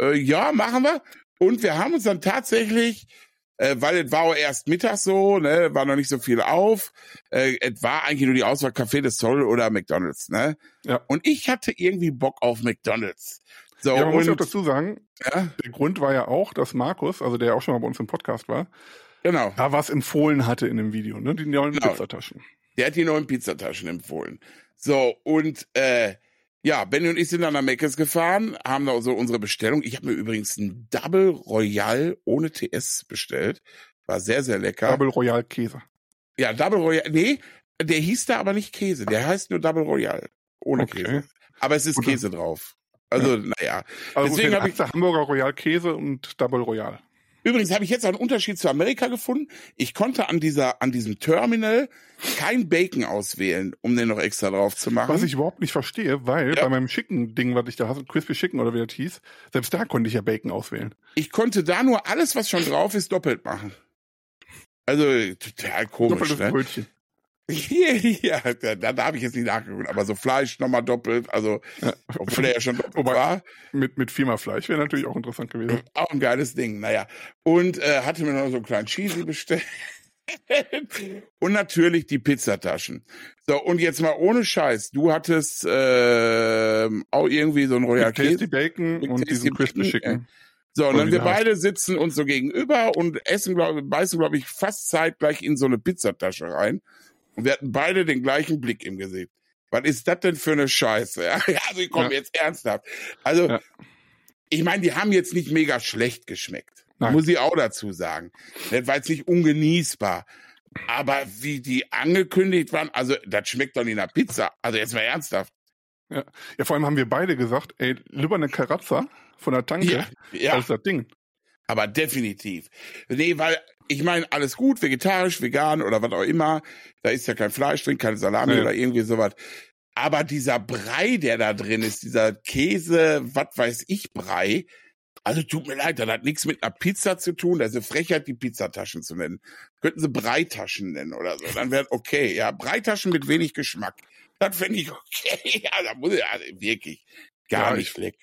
Äh, ja, machen wir. Und wir haben uns dann tatsächlich, äh, weil es war auch erst Mittag so, ne, war noch nicht so viel auf. Äh, es war eigentlich nur die Auswahl Café des Sol oder McDonalds, ne? Ja. Und ich hatte irgendwie Bock auf McDonalds. So, ja, man muss ja auch und, dazu sagen, ja, der Grund war ja auch, dass Markus, also der auch schon mal bei uns im Podcast war, genau. da was empfohlen hatte in dem Video, ne? Die neuen Genau. Pizzataschen. Der hat die neuen Pizzataschen empfohlen. So, und äh, ja, Benny und ich sind dann nach Meckes gefahren, haben da so unsere Bestellung. Ich habe mir übrigens ein Double Royal ohne TS bestellt. War sehr, sehr lecker. Double Royal Käse. ja, Double Royal. Nee, der hieß da aber nicht Käse. Der heißt nur Double Royal. Ohne Okay. Käse. Aber es ist Gut. Käse drauf. Also, naja. Also Deswegen Deswegen hab ich- Hamburger Royal Käse und Double Royal. Übrigens habe ich jetzt einen Unterschied zu Amerika gefunden. Ich konnte an dieser, an diesem Terminal kein Bacon auswählen, um den noch extra drauf zu machen. Was ich überhaupt nicht verstehe, weil Ja. bei meinem schicken Ding, was ich da hatte, Crispy Chicken oder wie das hieß, selbst da konnte ich ja Bacon auswählen. ich konnte da nur alles, was schon drauf ist, doppelt machen. Also total komisch, Doppeltes ne? Brötchen. Ja, da, da habe ich jetzt nicht nachgeguckt, aber so Fleisch nochmal doppelt, also obwohl der ja schon doppelt Wobei- war, Mit, mit viermal Fleisch wäre natürlich auch interessant gewesen. auch ein geiles Ding, naja. Und äh, hatte mir noch so einen kleinen Cheesy bestellt. *laughs* und natürlich die Pizzataschen. So, und jetzt mal ohne Scheiß, du hattest ähm, auch irgendwie so ein Royal Tasty Käse. Bacon und Tasty diesen Crispy Bacon, Chicken. So, und dann wir beide sitzen uns so gegenüber und essen, glaube beißen, glaube ich, fast zeitgleich in so eine Pizzatasche rein. Und wir hatten beide den gleichen Blick im Gesicht. Was ist das denn für eine Scheiße? *laughs* Ja, also ich komme Ja. jetzt ernsthaft. Also, Ja. ich meine, die haben jetzt nicht mega schlecht geschmeckt. Nein. Muss ich auch dazu sagen. Das war jetzt nicht ungenießbar. Aber wie die angekündigt waren, also das schmeckt doch nicht nach Pizza. Also jetzt mal ernsthaft. Ja, vor allem haben wir beide gesagt, ey, lieber eine Karazza von der Tanke Ja, ja. als das Ding. Aber definitiv. Nee, weil ich meine, alles gut, vegetarisch, vegan oder was auch immer. Da ist ja kein Fleisch drin, keine Salami Nee. oder irgendwie sowas. Aber dieser Brei, der da drin ist, dieser Käse, was weiß ich, Brei, also tut mir leid, das hat nichts mit einer Pizza zu tun. Das ist eine Frechheit, die Pizzataschen zu nennen. Könnten sie Breitaschen nennen oder so. Dann wäre okay. Ja, Breitaschen mit wenig Geschmack. Das fände ich okay. *laughs* Ja, da muss ich, also wirklich gar Ja, nicht ich- schlecht.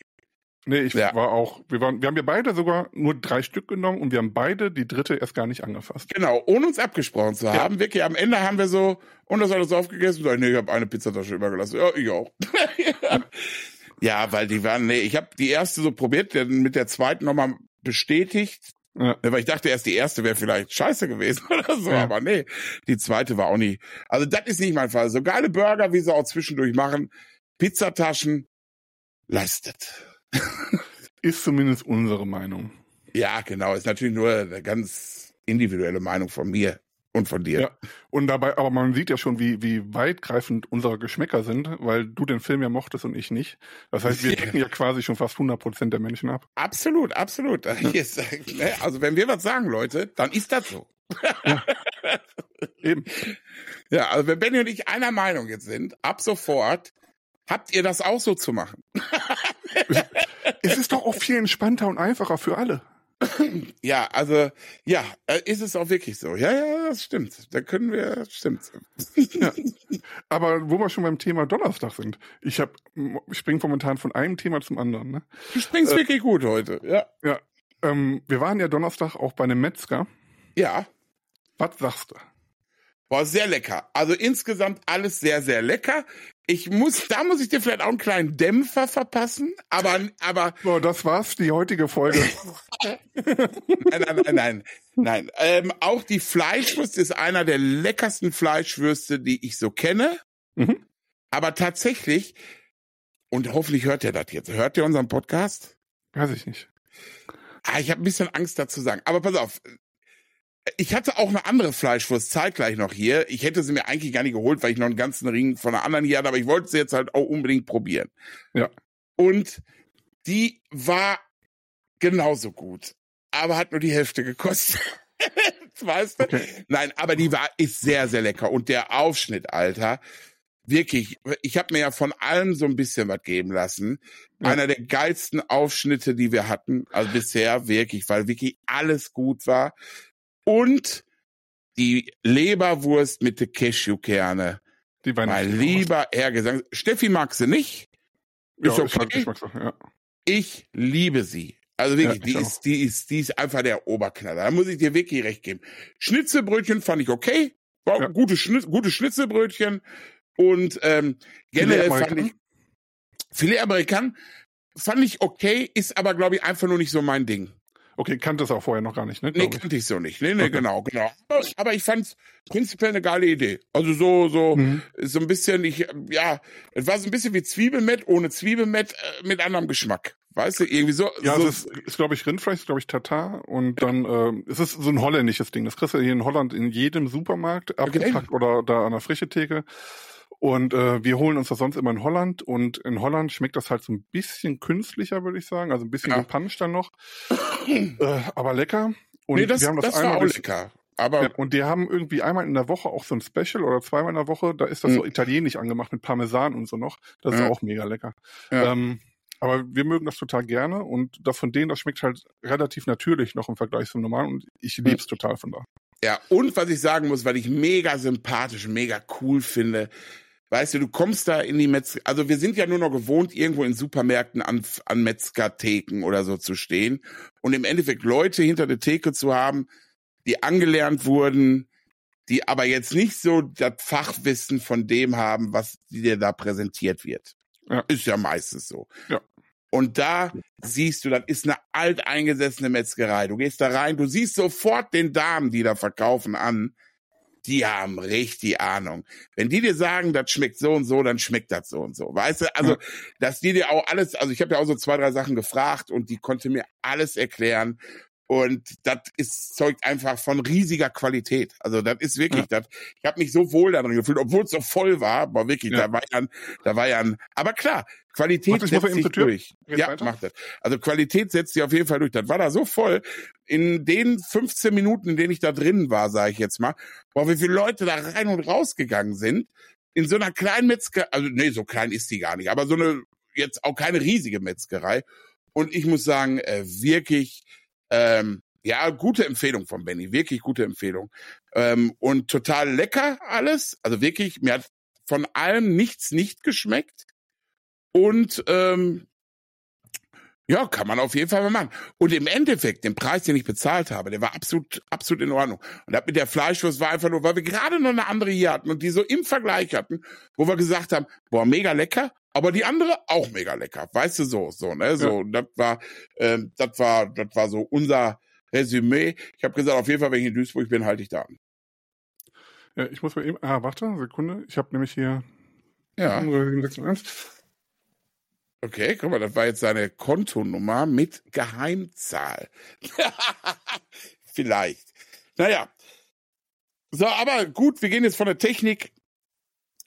Nee, ich Ja. war auch, wir waren, wir haben ja beide sogar nur drei Stück genommen und wir haben beide die dritte erst gar nicht angefasst. Genau, ohne uns abgesprochen zu haben. Wirklich, am Ende haben wir so, und das alles aufgegessen. Ich, nee, ich habe eine Pizzatasche übergelassen. Ja, ich auch. *laughs* ja, weil die waren, nee, ich habe die erste so probiert, dann mit der zweiten nochmal bestätigt. Ja. Weil ich dachte erst, die erste wäre vielleicht scheiße gewesen *laughs* oder so, Ja. aber nee, die zweite war auch nie. Also das ist nicht mein Fall. So geile Burger, wie sie auch zwischendurch machen, Pizzataschen, leistet. *laughs* Ist zumindest unsere Meinung. Ja, genau, ist natürlich nur eine ganz individuelle Meinung von mir und von dir. Ja. Und dabei, aber man sieht ja schon, wie, wie weitgreifend unsere Geschmäcker sind, weil du den Film ja mochtest und ich nicht. Das heißt, wir Ja. *laughs* decken ja quasi schon fast 100 Prozent der Menschen ab. Absolut, absolut. *laughs* Yes. ne, Also wenn wir was sagen, Leute, dann ist das so. Eben. Ja, also wenn Benny und ich einer Meinung jetzt sind, ab sofort habt ihr das auch so zu machen. *laughs* Es ist doch auch viel entspannter und einfacher für alle. Ja, also ja, äh, ist es auch wirklich so. Ja, ja, das stimmt. Da können wir, das stimmt. Ja. Aber wo wir schon beim Thema Donnerstag sind, ich habe, ich springe momentan von einem Thema zum anderen. Ne? Du springst wirklich gut heute. Ja. Ja, ähm, wir waren ja Donnerstag auch bei einem Metzger. Ja. Was sagst du? War sehr lecker. Also insgesamt alles sehr, sehr lecker. Ich muss, da muss ich dir vielleicht auch einen kleinen Dämpfer verpassen, aber, aber So, das war's, die heutige Folge. Nein, *laughs* nein, nein, nein. Nein. Ähm, auch die Fleischwurst ist einer der leckersten Fleischwürste, die ich so kenne. Mhm. Aber tatsächlich, und hoffentlich hört ihr das jetzt. Hört ihr unseren Podcast? Weiß ich nicht. Ah, ich habe ein bisschen Angst dazu sagen. Aber pass auf. Ich hatte auch eine andere Fleischwurst zeitgleich noch hier. Ich hätte sie mir eigentlich gar nicht geholt, weil ich noch einen ganzen Ring von einer anderen hier hatte, aber ich wollte sie jetzt halt auch unbedingt probieren. Ja. Und die war genauso gut, aber hat nur die Hälfte gekostet. *laughs* weißt du? Okay. Nein, aber die war ist sehr sehr lecker und der Aufschnitt, Alter, wirklich. Ich habe mir ja von allem so ein bisschen was geben lassen. Ja. Einer der geilsten Aufschnitte, die wir hatten, also bisher wirklich, weil wirklich alles gut war und die Leberwurst mit den Cashewkerne. Die Mein lieber Herr Gesang. Steffi mag sie nicht. ja, ist ist halt okay. Geschmackssache, ja. Ich liebe sie. Also wirklich, Ja, die ich auch. ist, die ist, die ist einfach der Oberknaller. Da muss ich dir wirklich recht geben. Schnitzelbrötchen fand ich okay. War Ja. gute, Schnitz, gute Schnitzelbrötchen. Und ähm, generell fand ich Filet Amerikan fand ich okay, ist aber, glaube ich, einfach nur nicht so mein Ding. Okay, kannte es auch vorher noch gar nicht, ne? Nee, kannte ich so nicht. Nee, nee, okay. genau, genau. Aber ich fand es prinzipiell eine geile Idee. Also so, so, mhm. so ein bisschen, ich, ja, es war so ein bisschen wie Zwiebelmett, ohne Zwiebelmett, äh, mit anderem Geschmack. Weißt du, irgendwie so. Ja, so, es ist, ist glaube ich, Rindfleisch, glaube ich, Tatar. Und dann, äh, es ist so ein holländisches Ding. Das kriegst du hier in Holland in jedem Supermarkt abgepackt okay. oder da an der frische Theke. Und äh, wir holen uns das sonst immer in Holland und in Holland schmeckt das halt so ein bisschen künstlicher, würde ich sagen. Also ein bisschen ja. gepanscht dann noch. *clears throat* äh, aber lecker. Und nee, das, wir haben das, das einmal war auch lecker. Aber ja, und die haben irgendwie einmal in der Woche auch so ein Special oder zweimal in der Woche, da ist das mhm. so italienisch angemacht mit Parmesan und so noch. Das ist ja. auch mega lecker. Ja. Ähm, aber wir mögen das total gerne und das von denen, das schmeckt halt relativ natürlich noch im Vergleich zum normalen und ich lieb's mhm. total von da. Ja, und was ich sagen muss, weil ich mega sympathisch, mega cool finde, Weißt du, du kommst da in die Metzger, also wir sind ja nur noch gewohnt, irgendwo in Supermärkten an, an Metzgertheken oder so zu stehen und im Endeffekt Leute hinter der Theke zu haben, die angelernt wurden, die aber jetzt nicht so das Fachwissen von dem haben, was dir da präsentiert wird. Ja. Ist ja meistens so. Ja. Und da siehst du, das ist eine alteingesessene Metzgerei. Du gehst da rein, du siehst sofort den Damen, die da verkaufen, an, die haben richtig Ahnung. Wenn die dir sagen, das schmeckt so und so, dann schmeckt das so und so. Weißt du, also, dass die dir auch alles, also ich habe ja auch so zwei, drei Sachen gefragt und die konnte mir alles erklären. Und das ist zeugt einfach von riesiger Qualität. Also das ist wirklich, ja. das, ich habe mich so wohl darin gefühlt, obwohl es so voll war, aber wirklich, ja. da war ja ein, da war ja ein, aber klar, Qualität setzt sich durch. ja, weiter? macht das. Also Qualität setzt sich auf jeden Fall durch. Das war da so voll. In den 15 Minuten, in denen ich da drin war, sage ich jetzt mal, boah, wie viele Leute da rein und rausgegangen sind, in so einer kleinen Metzgerei, also nee, so klein ist die gar nicht, aber so eine, jetzt auch keine riesige Metzgerei. Und ich muss sagen, äh, wirklich, ähm, ja, gute Empfehlung von Benny, wirklich gute Empfehlung. Ähm, und total lecker alles. Also wirklich, mir hat von allem nichts nicht geschmeckt. Und ähm, ja, kann man auf jeden Fall mal machen. Und im Endeffekt, den Preis, den ich bezahlt habe, der war absolut, absolut in Ordnung. Und das mit der Fleischwurst war einfach nur, weil wir gerade noch eine andere hier hatten und die so im Vergleich hatten, wo wir gesagt haben, boah, mega lecker, aber die andere auch mega lecker. Weißt du so, so, ne? So, ja. das war, ähm, das war, das war so unser Resümee. Ich habe gesagt, auf jeden Fall, wenn ich in Duisburg bin, halte ich da an. Ja, ich muss mal eben, ah, warte, Sekunde. Ich habe nämlich hier ja. Okay, guck mal, das war jetzt seine Kontonummer mit Geheimzahl. *laughs* Vielleicht. Naja. So, aber gut, wir gehen jetzt von der Technik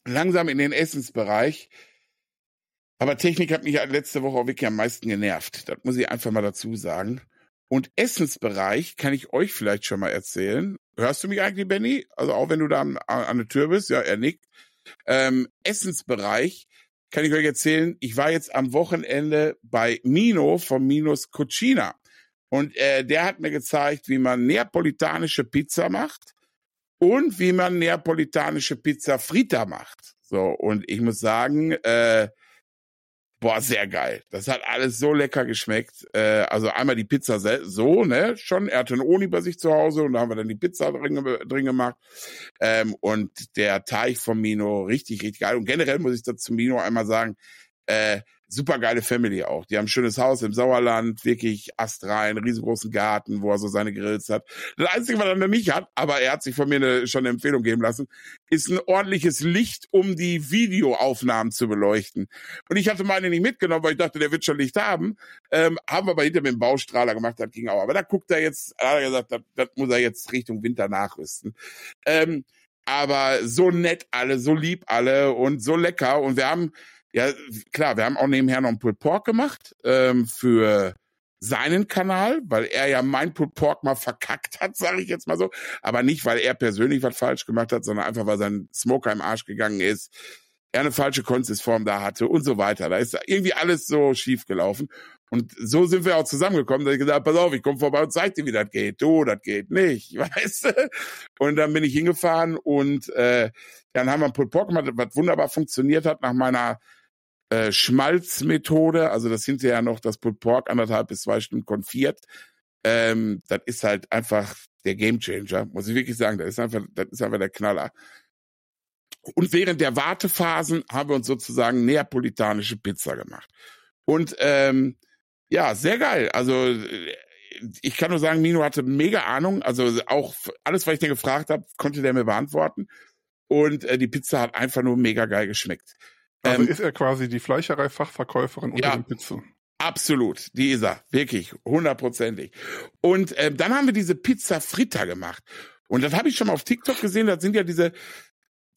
langsam in den Essensbereich. Aber Technik hat mich letzte Woche auch wirklich am meisten genervt. Das muss ich einfach mal dazu sagen. Und Essensbereich kann ich euch vielleicht schon mal erzählen. Hörst du mich eigentlich, Benny? Also auch wenn du da an, an der Tür bist, ja, er nickt. Ähm, Essensbereich kann ich euch erzählen, ich war jetzt am Wochenende bei Mino von Minos Cucina. Und äh, der hat mir gezeigt, wie man neapolitanische Pizza macht und wie man neapolitanische Pizza Frita macht. So, und ich muss sagen, äh, Boah, sehr geil. Das hat alles so lecker geschmeckt. Äh, also einmal die Pizza so, ne, schon. Er hatte einen Oni bei sich zu Hause und da haben wir dann die Pizza drin, drin gemacht. Ähm, und der Teig von Mino, richtig, richtig geil. Und generell muss ich dazu Mino einmal sagen, äh, super geile Family auch. Die haben ein schönes Haus im Sauerland, wirklich astrein, riesengroßen Garten, wo er so seine Grills hat. Das Einzige, was er noch nicht hat, aber er hat sich von mir eine, schon eine Empfehlung geben lassen, ist ein ordentliches Licht, um die Videoaufnahmen zu beleuchten. Und ich hatte meine nicht mitgenommen, weil ich dachte, der wird schon Licht haben. Ähm, haben wir aber hinter mit dem Baustrahler gemacht, das ging auch. Aber da guckt er jetzt, hat er gesagt, das, das muss er jetzt Richtung Winter nachrüsten. Ähm, aber so nett alle, so lieb alle und so lecker. Und wir haben ja, klar, wir haben auch nebenher noch einen Pulled Pork gemacht ähm, für seinen Kanal, weil er ja mein Pulled Pork mal verkackt hat, *laughs* sage ich jetzt mal so. Aber nicht, weil er persönlich was falsch gemacht hat, sondern einfach, weil sein Smoker im Arsch gegangen ist, er eine falsche Konsistform da hatte und so weiter. Da ist irgendwie alles so schief gelaufen. Und so sind wir auch zusammengekommen, dass ich gesagt habe, pass auf, ich komme vorbei und zeig dir, wie das geht. Du, das geht nicht, *laughs* weißt du? Und dann bin ich hingefahren und äh, dann haben wir ein Pulled Pork gemacht, was wunderbar funktioniert hat nach meiner äh, Schmalzmethode, also das hinterher noch das Pulled Pork anderthalb bis zwei Stunden konfiert. Ähm, das ist halt einfach der Gamechanger, muss ich wirklich sagen. Das ist einfach, das ist einfach der Knaller. Und während der Wartephasen haben wir uns sozusagen neapolitanische Pizza gemacht. Und ähm, ja, sehr geil. Also äh, ich kann nur sagen, Mino hatte mega Ahnung. Also auch alles, was ich den gefragt habe, konnte der mir beantworten. Und äh, die Pizza hat einfach nur mega geil geschmeckt. Also ähm, ist er quasi die Fleischerei-Fachverkäuferin unter ja, den Pizzen. Absolut, die ist er, wirklich, hundertprozentig. Und äh, dann haben wir diese Pizza Fritta gemacht. Und das habe ich schon mal auf TikTok gesehen, das sind ja diese,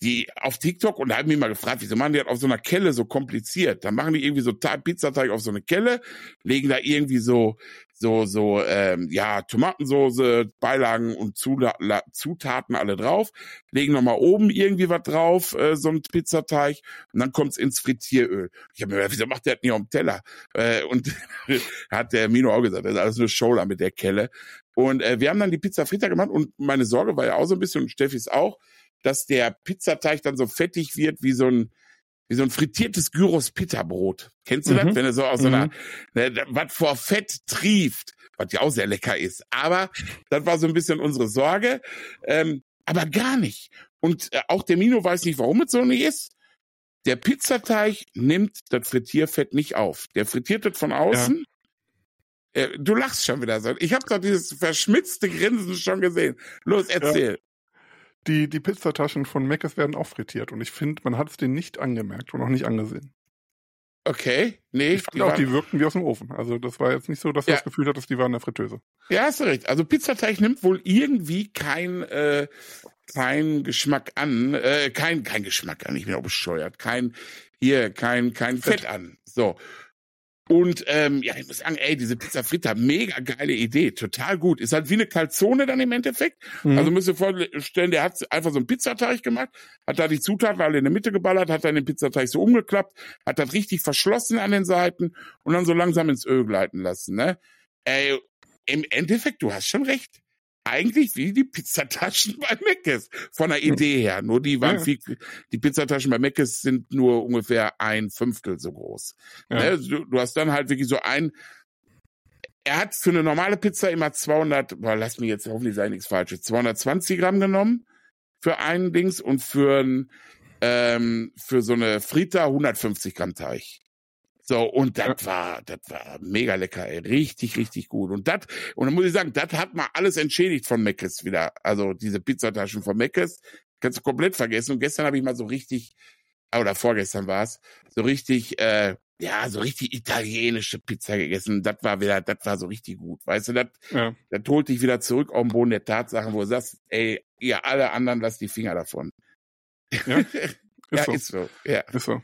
die auf TikTok und da haben mich mal gefragt, wieso machen die das auf so einer Kelle so kompliziert? Dann machen die irgendwie so Pizzateig auf so eine Kelle, legen da irgendwie so so so ähm, ja Tomatensoße, Beilagen und Zutaten alle drauf, legen noch mal oben irgendwie was drauf, äh, so ein Pizzateig und dann kommt's ins Frittieröl. Ich habe mir gedacht, wieso macht der das nicht auf dem Teller? Äh, und *laughs* hat der Mino auch gesagt, das ist alles eine Show mit der Kelle. Und äh, wir haben dann die Pizza Fritta gemacht und meine Sorge war ja auch so ein bisschen und Steffis auch, dass der Pizzateig dann so fettig wird wie so ein wie so ein frittiertes Gyros Pita-Brot. Kennst du mhm. das? Wenn er so aus so einer, mhm. ne, was vor Fett trieft, was ja auch sehr lecker ist. Aber das war so ein bisschen unsere Sorge. Ähm, aber gar nicht. Und äh, auch der Mino weiß nicht, warum es so nicht ist. Der Pizzateig nimmt das Frittierfett nicht auf. Der frittiert das von außen. Ja. Äh, du lachst schon wieder so. Ich habe doch dieses verschmitzte Grinsen schon gesehen. Los, erzähl. Ja. Die, die Pizzataschen von Meckes werden auch frittiert und ich finde, man hat es denen nicht angemerkt und auch nicht angesehen. Okay, nee. Ich fand die auch, die wirkten wie aus dem Ofen. Also das war jetzt nicht so, dass du ja. das Gefühl hattest, die waren in der Fritteuse. Ja, hast du recht. Also Pizzateig nimmt wohl irgendwie kein, äh, kein Geschmack an, äh, kein, kein Geschmack an, ich bin auch bescheuert, kein, hier, kein, kein Fett, Fett an. So. Und ähm, ja, ich muss sagen, ey, diese Pizza Fritta, mega geile Idee, total gut. Ist halt wie eine Calzone dann im Endeffekt. Mhm. Also müsst ihr vorstellen, der hat einfach so einen Pizzateig gemacht, hat da die Zutaten alle in der Mitte geballert, hat dann den Pizzateig so umgeklappt, hat das richtig verschlossen an den Seiten und dann so langsam ins Öl gleiten lassen. Ne? Ey, im Endeffekt, du hast schon recht eigentlich wie die Pizzataschen *laughs* bei Meckes von der Idee her. Nur die waren ja. viel, die Pizzataschen bei Meckes sind nur ungefähr ein Fünftel so groß. Ja. Ne? Du, du, hast dann halt wirklich so ein, er hat für eine normale Pizza immer 200, boah, lass mich jetzt hoffentlich sein nichts Falsches, 220 Gramm genommen für einen Dings und für ein, ähm, für so eine Frita 150 Gramm Teig. So, und das war, das war mega lecker, ey. Richtig, richtig gut. Und das, und dann muss ich sagen, das hat mal alles entschädigt von Meckes wieder. Also diese Pizzataschen von Meckes, kannst du komplett vergessen. Und gestern habe ich mal so richtig, oder vorgestern war es, so richtig, äh, ja, so richtig italienische Pizza gegessen. Das war wieder, das war so richtig gut. Weißt du, das, ja. das holt dich wieder zurück auf den Boden der Tatsachen, wo du sagst, ey, ihr alle anderen lasst die Finger davon. Ja, *laughs* ist, ja, so. ist so. Ja. Ist so.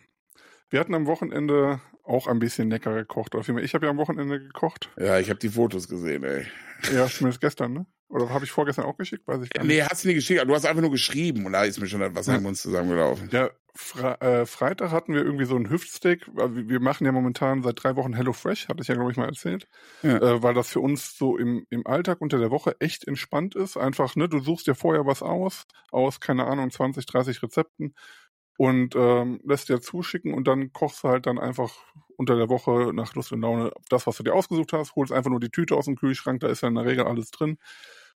Wir hatten am Wochenende auch ein bisschen lecker gekocht. Ich habe ja am Wochenende gekocht. Ja, ich habe die Fotos gesehen, ey. Ja, zumindest gestern, ne? Oder habe ich vorgestern auch geschickt? Weiß ich gar nicht. Nee, hast du nie geschickt. Du hast einfach nur geschrieben und da ist mir schon etwas ja. an uns zusammengelaufen. Ja, Fre äh, Freitag hatten wir irgendwie so ein Hüftsteak. Wir machen ja momentan seit drei Wochen Hello Fresh, hatte ich ja, glaube ich, mal erzählt. Ja. Äh, weil das für uns so im, im Alltag unter der Woche echt entspannt ist. Einfach, ne, du suchst dir vorher was aus, aus, keine Ahnung, 20, 30 Rezepten und ähm, lässt dir zuschicken und dann kochst du halt dann einfach unter der Woche nach Lust und Laune das, was du dir ausgesucht hast, holst einfach nur die Tüte aus dem Kühlschrank, da ist ja in der Regel alles drin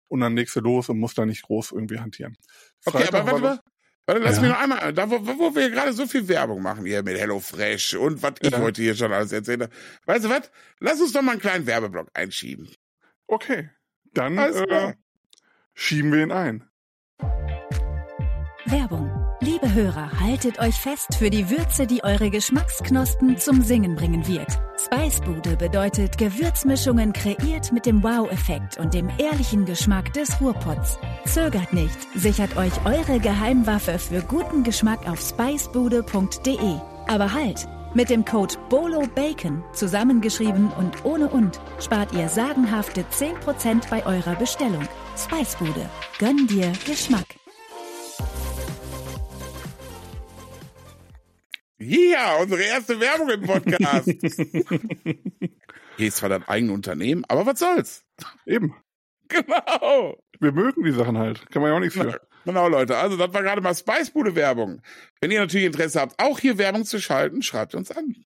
und dann legst du los und musst da nicht groß irgendwie hantieren. Okay, aber warte mal. Warte, lass ja. mich noch einmal, da wo, wo wir gerade so viel Werbung machen hier mit HelloFresh und was ich ja. heute hier schon alles erzählt habe. Weißt du was? Lass uns doch mal einen kleinen Werbeblock einschieben. Okay, dann äh, schieben wir ihn ein. Werbung Liebe Hörer, haltet euch fest für die Würze, die eure Geschmacksknospen zum Singen bringen wird. Spicebude bedeutet Gewürzmischungen kreiert mit dem Wow-Effekt und dem ehrlichen Geschmack des Ruhrpots. Zögert nicht, sichert euch eure Geheimwaffe für guten Geschmack auf spicebude.de. Aber halt! Mit dem Code BOLOBACON, zusammengeschrieben und ohne und, spart ihr sagenhafte 10% bei eurer Bestellung. Spicebude. Gönn dir Geschmack. Ja, unsere erste Werbung im Podcast. *laughs* Hier ist zwar dein eigenes Unternehmen, aber was soll's? Eben. Genau. Wir mögen die Sachen halt. Kann man ja auch nichts für. Genau, Leute. Also, das war gerade mal Spicebude Werbung. Wenn ihr natürlich Interesse habt, auch hier Werbung zu schalten, schreibt uns an.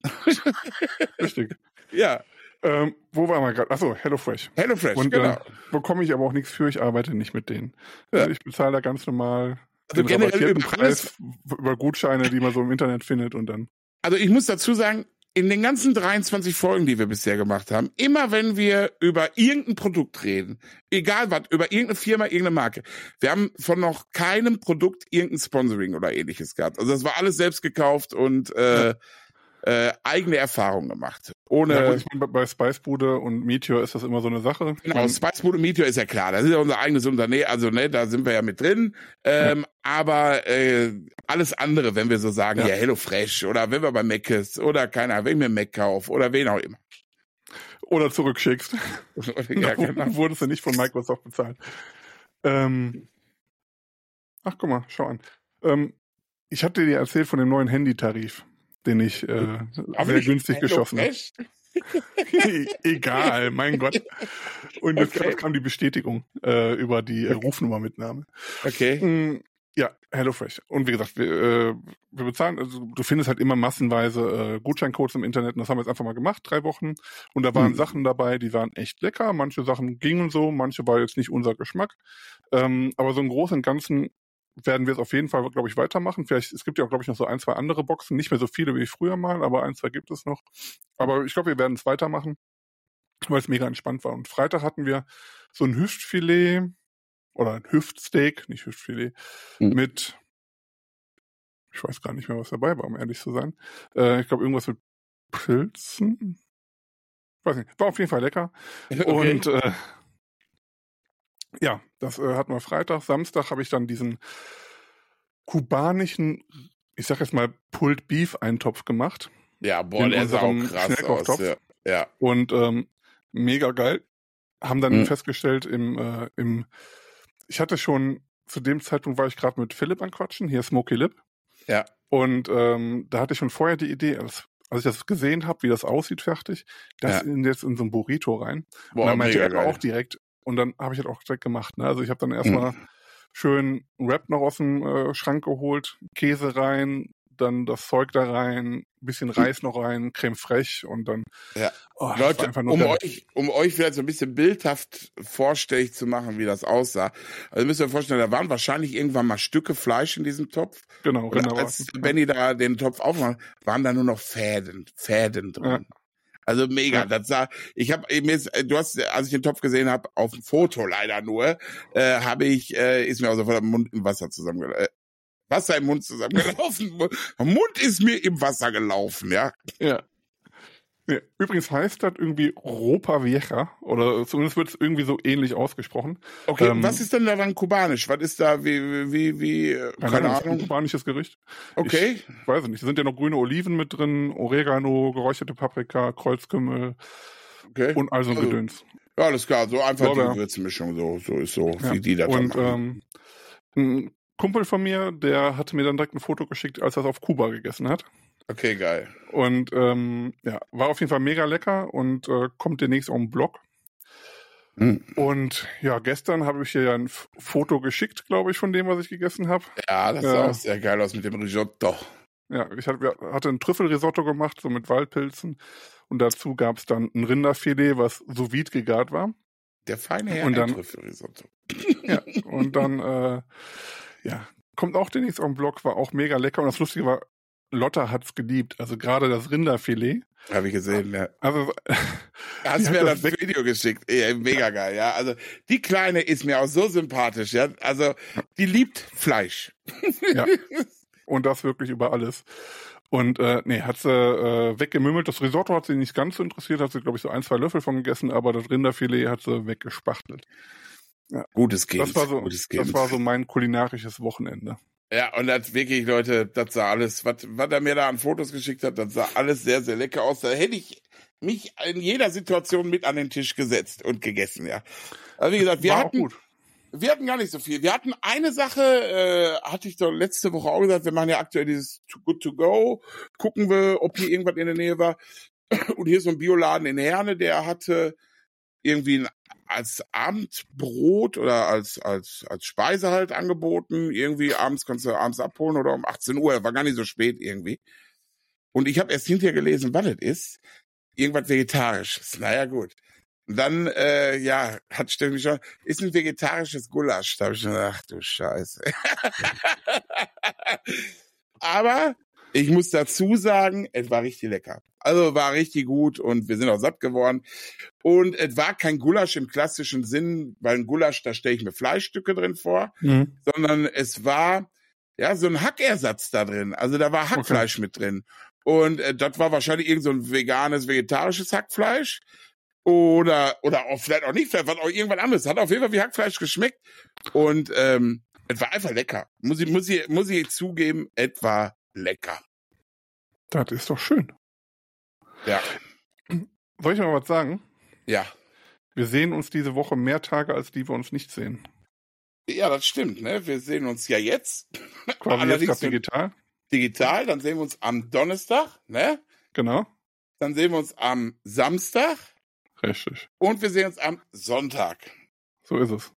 *laughs* Richtig. Ja. Ähm, wo waren wir gerade? Achso, HelloFresh. HelloFresh, Und, genau. Äh, bekomme ich aber auch nichts für, ich arbeite nicht mit denen. Ja. Also ich bezahle da ganz normal also generell über Preis über Gutscheine, die man so im Internet findet und dann. Also ich muss dazu sagen, in den ganzen 23 Folgen, die wir bisher gemacht haben, immer wenn wir über irgendein Produkt reden, egal was, über irgendeine Firma, irgendeine Marke, wir haben von noch keinem Produkt irgendein Sponsoring oder ähnliches gehabt. Also das war alles selbst gekauft und äh, äh, eigene Erfahrungen gemacht. Ohne. Ja, gut, ich meine, bei Spicebude und Meteor ist das immer so eine Sache. Genau, Spicebude und Meteor ist ja klar. Das ist ja unser eigenes Unternehmen, also ne, da sind wir ja mit drin. Ähm, Aber äh, alles andere, wenn wir so sagen, Ja. ja, Hello Fresh oder wenn wir bei Mac ist oder keine Ahnung, wenn ich mir Mac kaufe oder wen auch immer. Oder zurückschickst. *laughs* ja, genau. Wurdest du nicht von Microsoft bezahlt. Ähm, ach, guck mal, schau an. Ähm, ich hatte dir erzählt von dem neuen Handytarif, den ich äh, Aber sehr günstig geschossen habe. Fresh? *laughs* Egal, mein Gott. Und jetzt Okay. kam die Bestätigung äh, über die äh, Rufnummermitnahme. Okay. Mm, Ja, HelloFresh. Und wie gesagt, wir, äh, wir bezahlen, also du findest halt immer massenweise äh, Gutscheincodes im Internet und das haben wir jetzt einfach mal gemacht, drei Wochen. Und da waren Hm. Sachen dabei, die waren echt lecker. Manche Sachen gingen so, manche war jetzt nicht unser Geschmack. Ähm, aber so im Großen und Ganzen werden wir es auf jeden Fall, glaube ich, weitermachen. Vielleicht, es gibt ja auch, glaube ich, noch so ein, zwei andere Boxen. Nicht mehr so viele wie früher mal, aber ein, zwei gibt es noch. Aber ich glaube, wir werden es weitermachen, weil es mega entspannt war. Und Freitag hatten wir so ein Hüftfilet oder ein Hüftsteak, nicht Hüftfilet, Hm. mit, ich weiß gar nicht mehr, was dabei war, um ehrlich zu sein. Äh, ich glaube, irgendwas mit Pilzen. Weiß nicht, war auf jeden Fall lecker. *laughs* okay. Und äh, ja, das äh, hatten wir Freitag. Samstag habe ich dann diesen kubanischen, ich sag jetzt mal, Pulled Beef Eintopf gemacht. ja, boah, der sah auch krass aus. Ja. ja. Und ähm, mega geil. Haben dann Mhm. festgestellt, im, äh, im, ich hatte schon, zu dem Zeitpunkt war ich gerade mit Philipp an Quatschen, hier Smoky Lip. Ja. Und ähm, da hatte ich schon vorher die Idee, als, als ich das gesehen habe, wie das aussieht fertig, das Ja. in, jetzt in so ein Burrito rein. und Boah, dann meinte er geil. auch direkt, und dann habe ich halt auch direkt gemacht. Ne? Also ich habe dann Mhm. erstmal schön einen Wrap noch aus dem äh, Schrank geholt, Käse rein, dann das Zeug da rein, bisschen Reis noch rein, Creme fraiche und dann Ja. oh, Leute, einfach nur um euch, um euch vielleicht so ein bisschen bildhaft vorstellig zu machen, wie das aussah. Also müsst ihr euch vorstellen, da waren wahrscheinlich irgendwann mal Stücke Fleisch in diesem Topf. genau, Und genau. als Benny da den Topf aufmacht, waren da nur noch Fäden, Fäden drin. Also mega, das sah, ich habe mir ist, äh, du hast, als ich den Topf gesehen habe, auf dem Foto leider nur, äh, habe ich, äh, ist mir auch sofort der Mund im Wasser zusammengelaufen. Äh, Wasser im Mund zusammengelaufen. *laughs* Mund ist mir im Wasser gelaufen, ja. Ja. Ja. Übrigens heißt das irgendwie Ropa Vieja oder zumindest wird es irgendwie so ähnlich ausgesprochen. Okay, Ähm, was ist denn daran kubanisch? Was ist da, wie, wie, wie, äh, keine das ist ein Ahnung. kubanisches Gericht. Okay, Ich weiß nicht. Da sind ja noch grüne Oliven mit drin, Oregano, geräucherte Paprika, Kreuzkümmel okay. und also Also, Gedöns. Ja, alles klar, so einfach Lorbeer. die Würzmischung, so, so ist so, Ja. wie die das Und machen. ähm, ein Kumpel von mir, der hatte mir dann direkt ein Foto geschickt, als er es auf Kuba gegessen hat. Okay, geil. Und ähm, ja, war auf jeden Fall mega lecker und äh, kommt demnächst auf den Blog. Hm. Und ja, gestern habe ich dir ja ein Foto geschickt, glaube ich, von dem, was ich gegessen habe. Ja, das sah auch sehr geil aus mit dem Risotto. Ja, ich hatte, hatte ein Trüffelrisotto gemacht, so mit Waldpilzen. Und dazu gab es dann ein Rinderfilet, was sous vide gegart war. Der feine Herr Und dann- Trüffelrisotto. Ja, und dann, äh, ja, kommt auch demnächst auf den Blog, war auch mega lecker. Und das Lustige war, Lotta hat's geliebt. Also gerade das Rinderfilet. Habe ich gesehen, ja. Also, *laughs* Hast Die mir das das Video geschickt. Ja, mega geil, ja. Also, die Kleine ist mir auch so sympathisch, ja. Also, die liebt Fleisch. *laughs* ja. Und das wirklich über alles. Und äh, nee, hat sie äh, weggemümmelt. Das Risotto hat sie nicht ganz so interessiert, hat sie, glaube ich, so ein, zwei Löffel von gegessen, aber das Rinderfilet hat sie weggespachtelt. Gutes Kind. Das war so, Gutes Kind. das war so mein kulinarisches Wochenende. Ja, und das wirklich, Leute, das sah alles, was, was er mir da an Fotos geschickt hat, das sah alles sehr, sehr lecker aus. Da hätte ich mich in jeder Situation mit an den Tisch gesetzt und gegessen, ja. Also wie gesagt, wir war hatten, gut. wir hatten gar nicht so viel. Wir hatten eine Sache, äh, hatte ich doch letzte Woche auch gesagt, wir machen ja aktuell dieses Too Good To Go, gucken wir, ob hier irgendwas in der Nähe war. Und hier ist so ein Bioladen in Herne, der hatte irgendwie als Abendbrot oder als, als, als Speise halt angeboten. Irgendwie abends konntest du abends abholen oder um 18 Uhr, war gar nicht so spät irgendwie. Und ich habe erst hinterher gelesen, was das ist. Irgendwas Vegetarisches. Naja, gut. Und dann, äh, ja, hat Steffi schon, ist ein vegetarisches Gulasch. Da habe ich schon gedacht, ach du Scheiße. *laughs* Aber Ich muss dazu sagen, es war richtig lecker. Also war richtig gut und wir sind auch satt geworden. Und es war kein Gulasch im klassischen Sinn, weil ein Gulasch, da stelle ich mir Fleischstücke drin vor, Mhm. sondern es war ja so ein Hackersatz da drin. Also da war Hackfleisch mit drin. Und äh, das war wahrscheinlich irgend so ein veganes, vegetarisches Hackfleisch. Oder, oder auch vielleicht auch nicht, vielleicht war auch irgendwas anderes. Hat auf jeden Fall wie Hackfleisch geschmeckt. Und ähm, es war einfach lecker. Muss ich, muss ich, muss ich zugeben, es war lecker. Das ist doch schön. Ja. *clears throat* Soll ich mal was sagen? Ja. Wir sehen uns diese Woche mehr Tage, als die wir uns nicht sehen. Ja, das stimmt, ne? Wir sehen uns ja jetzt *laughs* Quasi jetzt Allerdings digital. digital, dann sehen wir uns am Donnerstag, ne? Genau. Dann sehen wir uns am Samstag Richtig. und wir sehen uns am Sonntag. So ist es.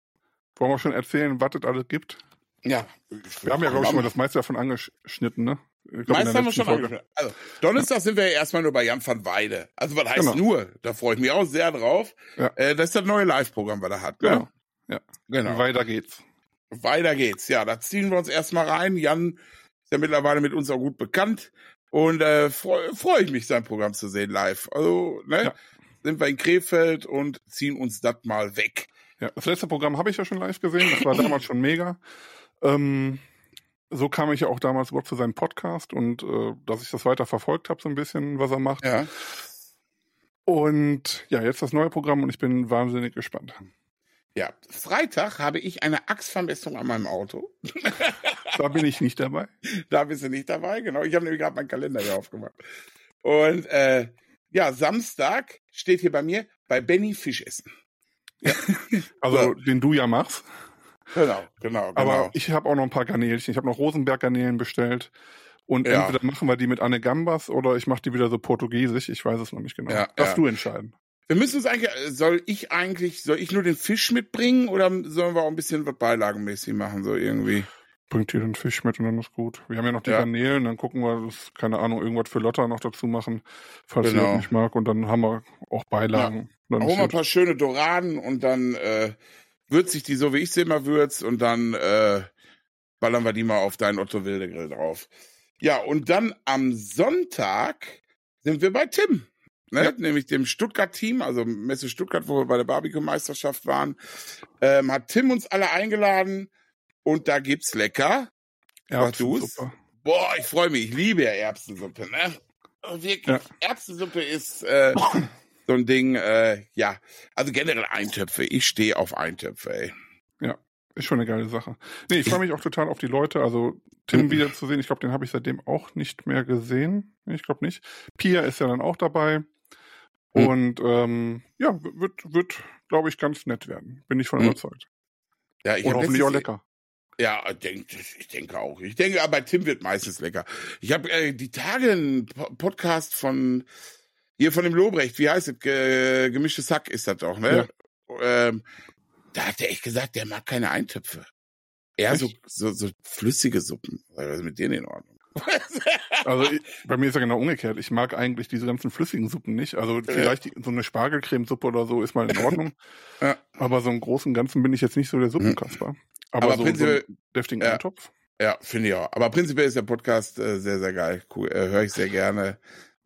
Wollen wir schon erzählen, was es alles gibt? Ja. Wir haben ja, glaube ich, schon mal das meiste davon angeschnitten, ne? Glaub, Meist haben wir schon Folge. angesprochen. Also, Donnerstag sind wir ja erstmal nur bei Jan van Weide. Also, was heißt Genau. nur? Da freue ich mich auch sehr drauf. Ja. Äh, das ist das neue Live-Programm, was er hat. Ne? Genau. Ja. Genau. Weiter geht's. Weiter geht's. Ja, da ziehen wir uns erstmal rein. Jan ist ja mittlerweile mit uns auch gut bekannt. Und äh, freue freu ich mich, sein Programm zu sehen live. Also, ne? Ja. Sind wir in Krefeld und ziehen uns das mal weg. Ja, das letzte Programm habe ich ja schon live gesehen. Das war damals schon mega. Ähm, so kam ich ja auch damals überhaupt zu seinem Podcast und äh, dass ich das weiter verfolgt habe, so ein bisschen, was er macht. Ja. Und ja, jetzt das neue Programm und ich bin wahnsinnig gespannt. Ja. Freitag habe ich eine Achsvermessung an meinem Auto. *laughs* Da bin ich nicht dabei. *laughs* Da bist du nicht dabei, genau. Ich habe nämlich gerade meinen Kalender hier aufgemacht. Und äh, ja, Samstag steht hier bei mir bei Benny Fisch essen. *laughs* Also So. den du ja machst. Genau, genau, genau. Aber ich habe auch noch ein paar Garnelchen. Ich habe noch Rosenberg-Garnelen bestellt. Und Ja. entweder machen wir die mit Anne Gambas oder ich mache die wieder so portugiesisch. Ich weiß es noch nicht genau. Ja, Darfst ja. du entscheiden. wir müssen uns eigentlich, äh, soll ich eigentlich, soll ich nur den Fisch mitbringen oder sollen wir auch ein bisschen was beilagenmäßig machen, so irgendwie? Bringt ihr den Fisch mit und dann ist gut. Wir haben ja noch die Ja. Garnelen, dann gucken wir, das, keine Ahnung, irgendwas für Lotta noch dazu machen, falls sie Genau. das nicht mag. Und dann haben wir auch Beilagen. Dann Holen wir ein paar schöne Doraden und dann äh, würze ich die so, wie ich sie immer würz und dann äh, ballern wir die mal auf deinen Otto Wilde Grill drauf. Ja, und dann am Sonntag sind wir bei Tim. Ne? Ja. Nämlich dem Stuttgart-Team, also Messe Stuttgart, wo wir bei der Barbecue-Meisterschaft waren, ähm, hat Tim uns alle eingeladen und da gibt's lecker. Erbsensuppe. Boah, ich freue mich, ich liebe ja Erbsensuppe, ne? Wirklich, Ja. Erbsensuppe ist äh, *laughs* so ein Ding, äh, ja. Also generell Eintöpfe, ich stehe auf Eintöpfe, ey. Ist schon eine geile Sache. Nee, ich freue mich auch total auf die Leute. Also Tim wiederzusehen. Ich glaube, den habe ich seitdem auch nicht mehr gesehen. Ich glaube nicht. Pia ist ja dann auch dabei. Mhm. Und ähm, ja, wird, wird glaube ich, ganz nett werden. Bin ich von Mhm. überzeugt. Ja, ich Und hoffentlich auch lecker. Ja, ich denke, ich denke auch. Ich denke, aber Tim wird meistens lecker. Ich habe äh, die Tage einen Po- Podcast von hier von dem Lobrecht, wie heißt es? Ge gemischtes Hack ist das doch, ne? Ähm, da hat er echt gesagt, der mag keine Eintöpfe. Eher so, so, so flüssige Suppen. Was ist mit denen in Ordnung? *laughs* Also ich, bei mir ist ja genau umgekehrt. Ich mag eigentlich diese ganzen flüssigen Suppen nicht. Also vielleicht die, so eine Spargelcremesuppe oder so ist mal in Ordnung. *laughs* Ja. Aber so im Großen und Ganzen bin ich jetzt nicht so der Suppenkasper. Aber, Aber so, so prinzipiell- einen deftigen ja. Eintopf. Ja, finde ich auch. Aber prinzipiell ist der Podcast äh, sehr, sehr geil. Cool. Äh, Höre ich sehr gerne.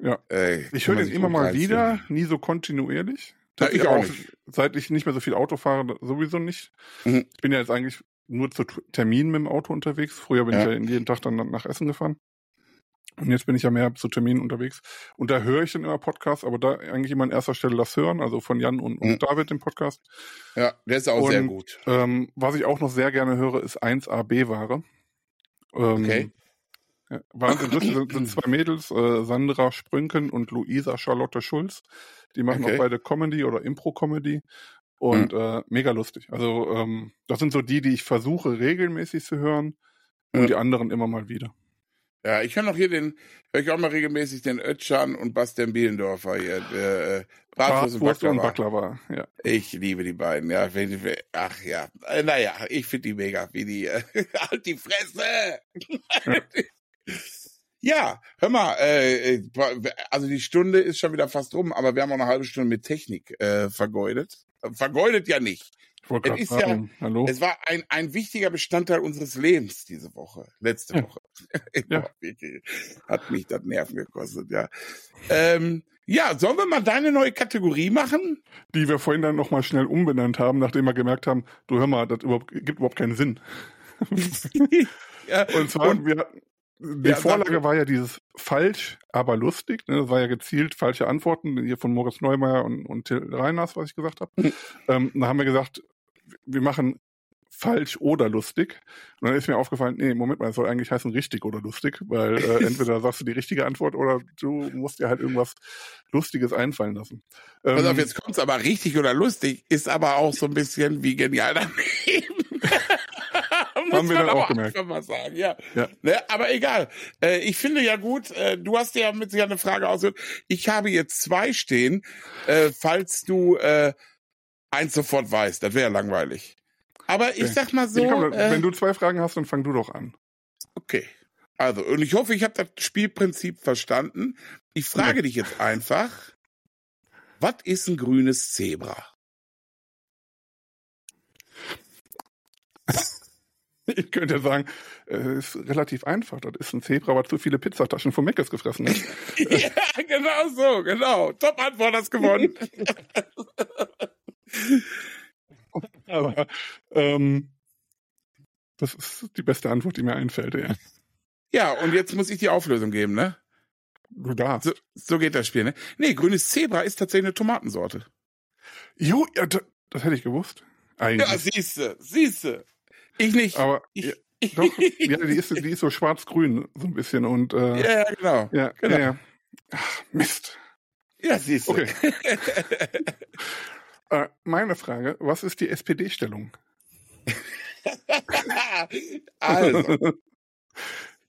Ja. Äh, Ich höre den immer mal wieder, nie so kontinuierlich. Ja, ich auch nicht. Seit ich nicht mehr so viel Auto fahre, sowieso nicht. Mhm. Ich bin ja jetzt eigentlich nur zu Terminen mit dem Auto unterwegs. Früher bin Ja. ich ja jeden Tag dann nach Essen gefahren. Und jetzt bin ich ja mehr zu Terminen unterwegs. Und da höre ich dann immer Podcasts, aber da eigentlich immer an erster Stelle das Hören, also von Jan und, und Mhm. David den Podcast. Ja, der ist auch sehr Und- gut. Ähm, was ich auch noch sehr gerne höre, ist 1AB-Ware. Ähm, Okay. Ja, Wahnsinn, das sind, sind *clears throat* zwei Mädels, äh, Sandra Sprünken und Luisa Charlotte Schulz. Die machen Okay. Auch beide Comedy oder Impro-Comedy. Und äh, mega lustig. Also ähm, das sind so die, die ich versuche regelmäßig zu hören und Ja. die anderen immer mal wieder. Ja, ich höre noch hier den, höre ich auch mal regelmäßig den Ötschan und Bastian Bielendorfer hier. Äh, Bratwurst und Bratwurst und Baklava. Baklava. Ja. Ich liebe die beiden, ja. Ach ja, äh, naja, ich finde die mega, wie die, äh, *laughs* halt die Fresse! ja, *laughs* hör mal, äh, äh, also die Stunde ist schon wieder fast rum, aber wir haben auch eine halbe Stunde mit Technik äh, vergeudet. Äh, Vergeudet ja nicht. Es ist ja- hallo. Es war ein, ein wichtiger Bestandteil unseres Lebens diese Woche, letzte Ja. Woche. *laughs* ja. Hat mich das Nerven gekostet, ja. Ähm, ja, sollen wir mal deine neue Kategorie machen? Die wir vorhin dann nochmal schnell umbenannt haben, nachdem wir gemerkt haben, du hör mal, das überhaupt, gibt überhaupt keinen Sinn. *laughs* *laughs* ja, und zwar, und, wir, die ja, Vorlage war ja dieses falsch, aber lustig. Ne? Das war ja gezielt falsche Antworten hier von Moritz Neumeier und, und Till Reiners, was ich gesagt habe. Mhm. Ähm, da haben wir gesagt, wir machen falsch oder lustig. Und dann ist mir aufgefallen, nee, Moment mal, es soll eigentlich heißen richtig oder lustig, weil äh, *laughs* entweder sagst du die richtige Antwort oder du musst dir halt irgendwas Lustiges einfallen lassen. Ähm, Pass auf, jetzt kommt's aber richtig oder lustig, ist aber auch so ein bisschen wie genial daneben. Haben wir dann auch gemerkt. Mal sagen, ja. ja. Ne, aber egal. Äh, ich finde ja gut, äh, du hast ja mit sich eine Frage ausgehört. Ich habe jetzt zwei stehen, äh, falls du äh, eins sofort weißt. Das wäre ja langweilig. Aber ich sag mal so. Komm, äh, wenn du zwei Fragen hast, dann fang du doch an. Okay. Also, und ich hoffe, ich habe das Spielprinzip verstanden. Ich frage ja. dich jetzt einfach, was ist ein grünes Zebra? *laughs* Ich könnte sagen, es ist relativ einfach. Das ist ein Zebra, was zu viele Pizzataschen von Meckes gefressen hat. *laughs* ja, genau so, genau. Top-Antwort hast gewonnen. *laughs* Aber ähm, das ist die beste Antwort, die mir einfällt, ja. Ja, und jetzt muss ich die Auflösung geben, ne? Du darfst. So, so geht das Spiel, ne? Nee, grünes Zebra ist tatsächlich eine Tomatensorte. Jo, ja, das, das hätte ich gewusst. Eigentlich. Ja, siehste, siehste. Ich nicht. Aber ich, ja, doch, *laughs* ja, die ist, die ist so schwarz-grün, so ein bisschen und äh, ja, genau. Ja, genau. Ja, Ach, Mist. Ja, siehst du. Okay. *laughs* äh, meine Frage, was ist die SPD-Stellung? *laughs* also.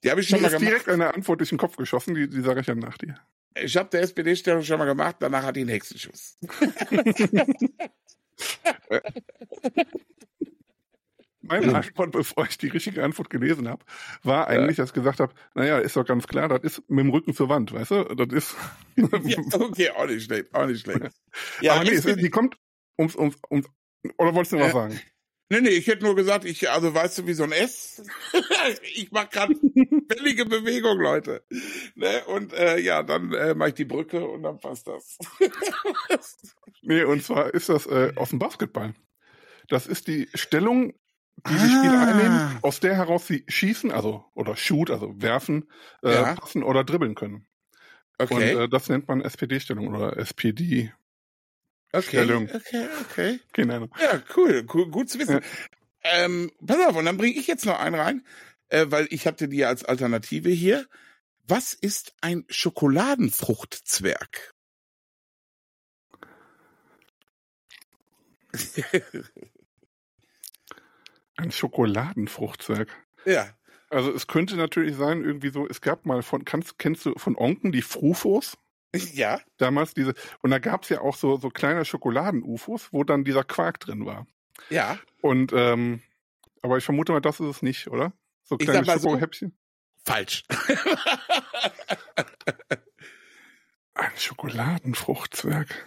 Die habe ich schon Mir mal ist gemacht. direkt eine Antwort durch den Kopf geschossen, die, die sage ich dann nach dir. Ich habe der SPD-Stellung schon mal gemacht, danach hat die einen Hexenschuss. Meine Antwort, bevor ich die richtige Antwort gelesen habe, war eigentlich, ja. dass ich gesagt habe, naja, ist doch ganz klar, das ist mit dem Rücken zur Wand, weißt du? Das ist. *laughs* ja, okay, auch nicht schlecht, auch nicht schlecht. Ja, Aber nee, es, die kommt ums, ums, ums, oder wolltest du noch äh, was sagen? Nee, nee, ich hätte nur gesagt, ich, also weißt du, wie so ein S? *laughs* ich mache gerade wellige *laughs* Bewegung, Leute. Ne? Und äh, ja, dann äh, mache ich die Brücke und dann passt das. nee, und zwar ist das äh, aus dem Basketball. Das ist die Stellung, die ah. die Spieler einnehmen, aus der heraus sie schießen, also oder shoot, also werfen, äh, ja. passen oder dribbeln können. Okay. Und äh, das nennt man SPD-Stellung oder SPD. Okay, Stellung. okay, okay. Keine Ahnung. Ja, cool, cool gut zu wissen. Ja. Ähm, pass auf, und dann bringe ich jetzt noch einen rein, äh, weil ich hatte die als Alternative hier. Was ist ein Schokoladenfruchtzwerg? *laughs* Ein Schokoladenfruchtzwerg. Ja. Also es könnte natürlich sein, irgendwie so, es gab mal von, kannst, kennst du von Onken die Frufos? *laughs* Ja. Damals diese, und da gab es ja auch so, so kleine Schokoladen-UFOs, wo dann dieser Quark drin war. Ja. Und, ähm, aber ich vermute mal, das ist es nicht, oder? So kleine Schokohäppchen? So, falsch. *laughs* Ein Schokoladenfruchtzwerg.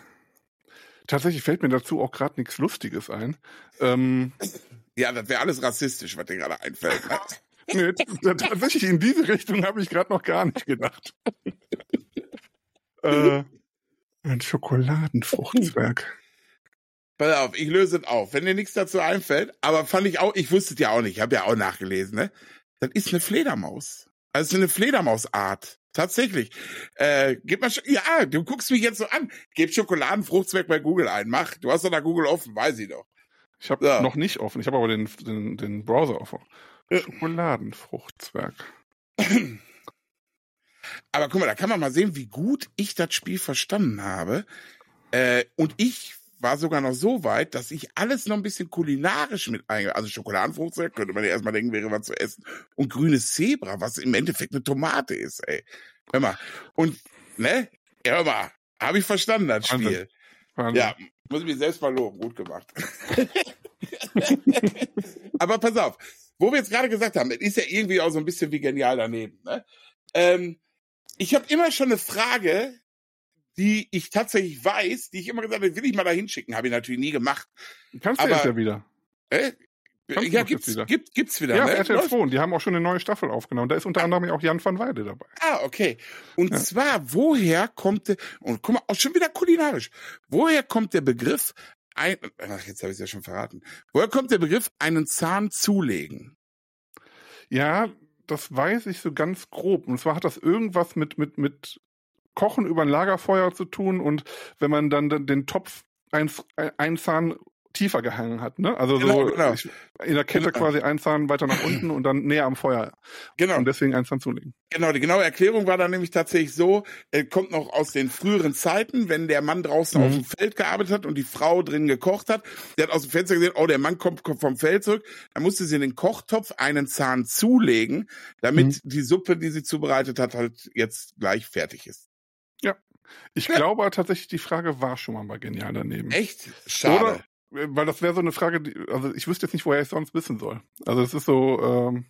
Tatsächlich fällt mir dazu auch gerade nichts Lustiges ein. Ähm, *laughs* ja, das wäre alles rassistisch, was dir gerade einfällt. *laughs* nee, tatsächlich in diese Richtung habe ich gerade noch gar nicht gedacht. *laughs* äh, ein Schokoladenfruchtzwerg. Pass auf, ich löse es auf. Wenn dir nichts dazu einfällt, aber fand ich auch, ich wusste es ja auch nicht, ich habe ja auch nachgelesen, ne? Das ist eine Fledermaus. Also eine Fledermausart. Tatsächlich. Äh, gib mal, ja, du guckst mich jetzt so an. Gib Schokoladenfruchtzwerg bei Google ein. Mach. Du hast doch da Google offen, weiß ich doch. Ich habe ja. noch nicht offen. Ich habe aber den, den, den Browser offen. Schokoladenfruchtzwerg. *clears throat* Aber guck mal, da kann man mal sehen, wie gut ich das Spiel verstanden habe. Äh, und ich war sogar noch so weit, dass ich alles noch ein bisschen kulinarisch mit einge... Also Schokoladenfruchtzwerg könnte man ja erstmal denken, wäre was zu essen. Und grünes Zebra, was im Endeffekt eine Tomate ist, ey. Hör mal. Und, ne? hör mal. Habe ich verstanden, das Wahnsinn. Spiel. Wahnsinn. Ja, muss ich mich selbst mal loben. Gut gemacht. *laughs* Aber pass auf. Wo wir jetzt gerade gesagt haben, das ist ja irgendwie auch so ein bisschen wie genial daneben. Ne? Ähm, ich habe immer schon eine Frage, die ich tatsächlich weiß, die ich immer gesagt habe, will ich mal da hinschicken. Habe ich natürlich nie gemacht. Kannst du jetzt ja wieder. Äh, Ganz ja, gibt's, wieder. gibt, gibt's wieder, Ja, ne? RTL Läuft. 2. Und die haben auch schon eine neue Staffel aufgenommen. Da ist unter anderem auch Jan van Weide dabei. Ah, okay. Und Ja. zwar, woher kommt der, und guck mal, auch schon wieder kulinarisch. Woher kommt der Begriff, ein, ach, jetzt habe ich es ja schon verraten. Woher kommt der Begriff, einen Zahn zulegen? Ja, das weiß ich so ganz grob. Und zwar hat das irgendwas mit, mit, mit Kochen über ein Lagerfeuer zu tun und wenn man dann den- den Topf ein, ein Zahn tiefer gehangen hat, ne? Also Genau, so genau. ich- in der Kette Genau. quasi ein Zahn weiter nach unten und dann näher am Feuer. Genau. Und deswegen ein Zahn zulegen. Genau, die genaue Erklärung war dann nämlich tatsächlich so, äh, kommt noch aus den früheren Zeiten, wenn der Mann draußen Mhm. auf dem Feld gearbeitet hat und die Frau drin gekocht hat. Der hat aus dem Fenster gesehen, oh, der Mann kommt, kommt vom Feld zurück. Dann musste sie in den Kochtopf einen Zahn zulegen, damit Mhm. die Suppe, die sie zubereitet hat, halt jetzt gleich fertig ist. Ich Ja. glaube tatsächlich, die Frage war schon mal bei Genial daneben. Echt? Schade. Oder, weil das wäre so eine Frage, die, also ich wüsste jetzt nicht, woher ich sonst wissen soll. Also es ist so, ähm,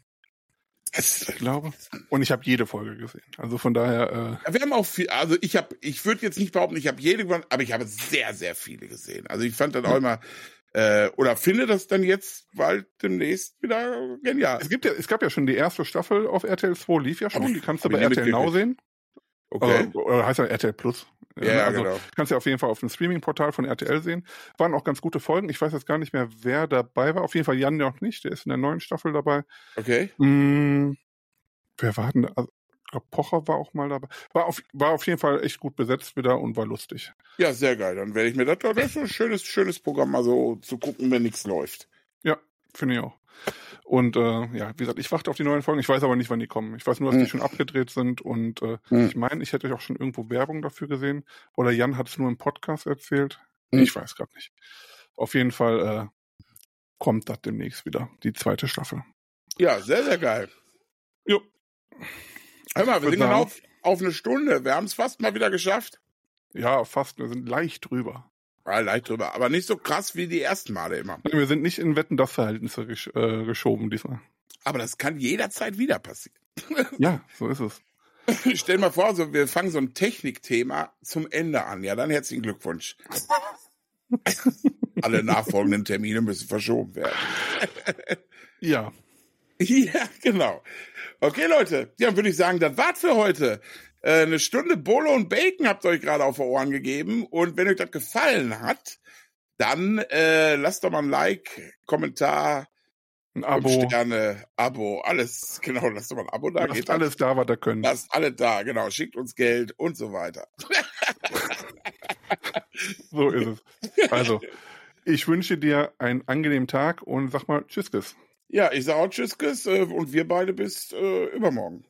Es- ich glaube. Und ich habe jede Folge gesehen. Also von daher, äh, Wir haben auch viel, also ich habe, ich würde jetzt nicht behaupten, ich habe jede gewonnen, aber ich habe sehr, sehr viele gesehen. Also ich fand dann auch immer, äh, oder finde das dann jetzt bald demnächst wieder genial. es gibt ja, es gab ja schon die erste Staffel auf RTL 2, lief ja schon. Ich- die kannst du bei RTL Now sehen. Okay. Oder, oder heißt ja RTL Plus. Ja, ja, also, genau. Kannst du auf jeden Fall auf dem Streaming-Portal von RTL sehen. Waren auch ganz gute Folgen. Ich weiß jetzt gar nicht mehr, wer dabei war. Auf jeden Fall Jan noch nicht. Der ist in der neuen Staffel dabei. Okay. Hm, wer war denn da? Also, ich glaube, Pocher war auch mal dabei. War auf, war auf jeden Fall echt gut besetzt wieder und war lustig. Ja, sehr geil. Dann werde ich mir das, das ist ein schönes, schönes Programm mal so zu gucken, wenn nichts läuft. Ja, finde ich auch. Und äh, ja, wie gesagt, ich warte auf die neuen Folgen. Ich weiß aber nicht, wann die kommen. Ich weiß nur, dass die Hm. schon abgedreht sind. Und äh, Hm. ich meine, ich hätte auch schon irgendwo Werbung dafür gesehen. Oder Jan hat es nur im Podcast erzählt. Hm. Ich weiß gerade nicht. Auf jeden Fall äh, kommt das demnächst wieder, die zweite Staffel. Ja, sehr, sehr geil. Jo. Hör mal, wir sind genau auf, auf eine Stunde. Wir haben es fast mal wieder geschafft. Ja, fast. Wir sind leicht drüber. Ja, leicht drüber. Aber nicht so krass wie die ersten Male immer. Wir sind nicht in Wetten das Verhältnisse gesch äh, geschoben diesmal. Aber das kann jederzeit wieder passieren. *laughs* Ja, so ist es. Stell mal vor, so, wir fangen so ein Technikthema zum Ende an. Ja, dann herzlichen Glückwunsch. *laughs* Alle nachfolgenden Termine müssen verschoben werden. *laughs* Ja. Ja, genau. Okay, Leute. Ja, dann würde ich sagen, das war's für heute. Äh, eine Stunde Bolo und Bacon habt ihr euch gerade auf die Ohren gegeben. Und wenn euch das gefallen hat, dann äh, lasst doch mal ein Like, Kommentar, Ein Abo. Sterne, Abo, alles. *laughs* Genau, lasst doch mal ein Abo da. Lasst alles da, was ihr könnt. Lasst alle da, genau. Schickt uns Geld und so weiter. *laughs* So ist es. Also, ich wünsche dir einen angenehmen Tag und sag mal Tschüss. Ja, ich sage auch Tschüss, äh, und wir beide bis äh, übermorgen.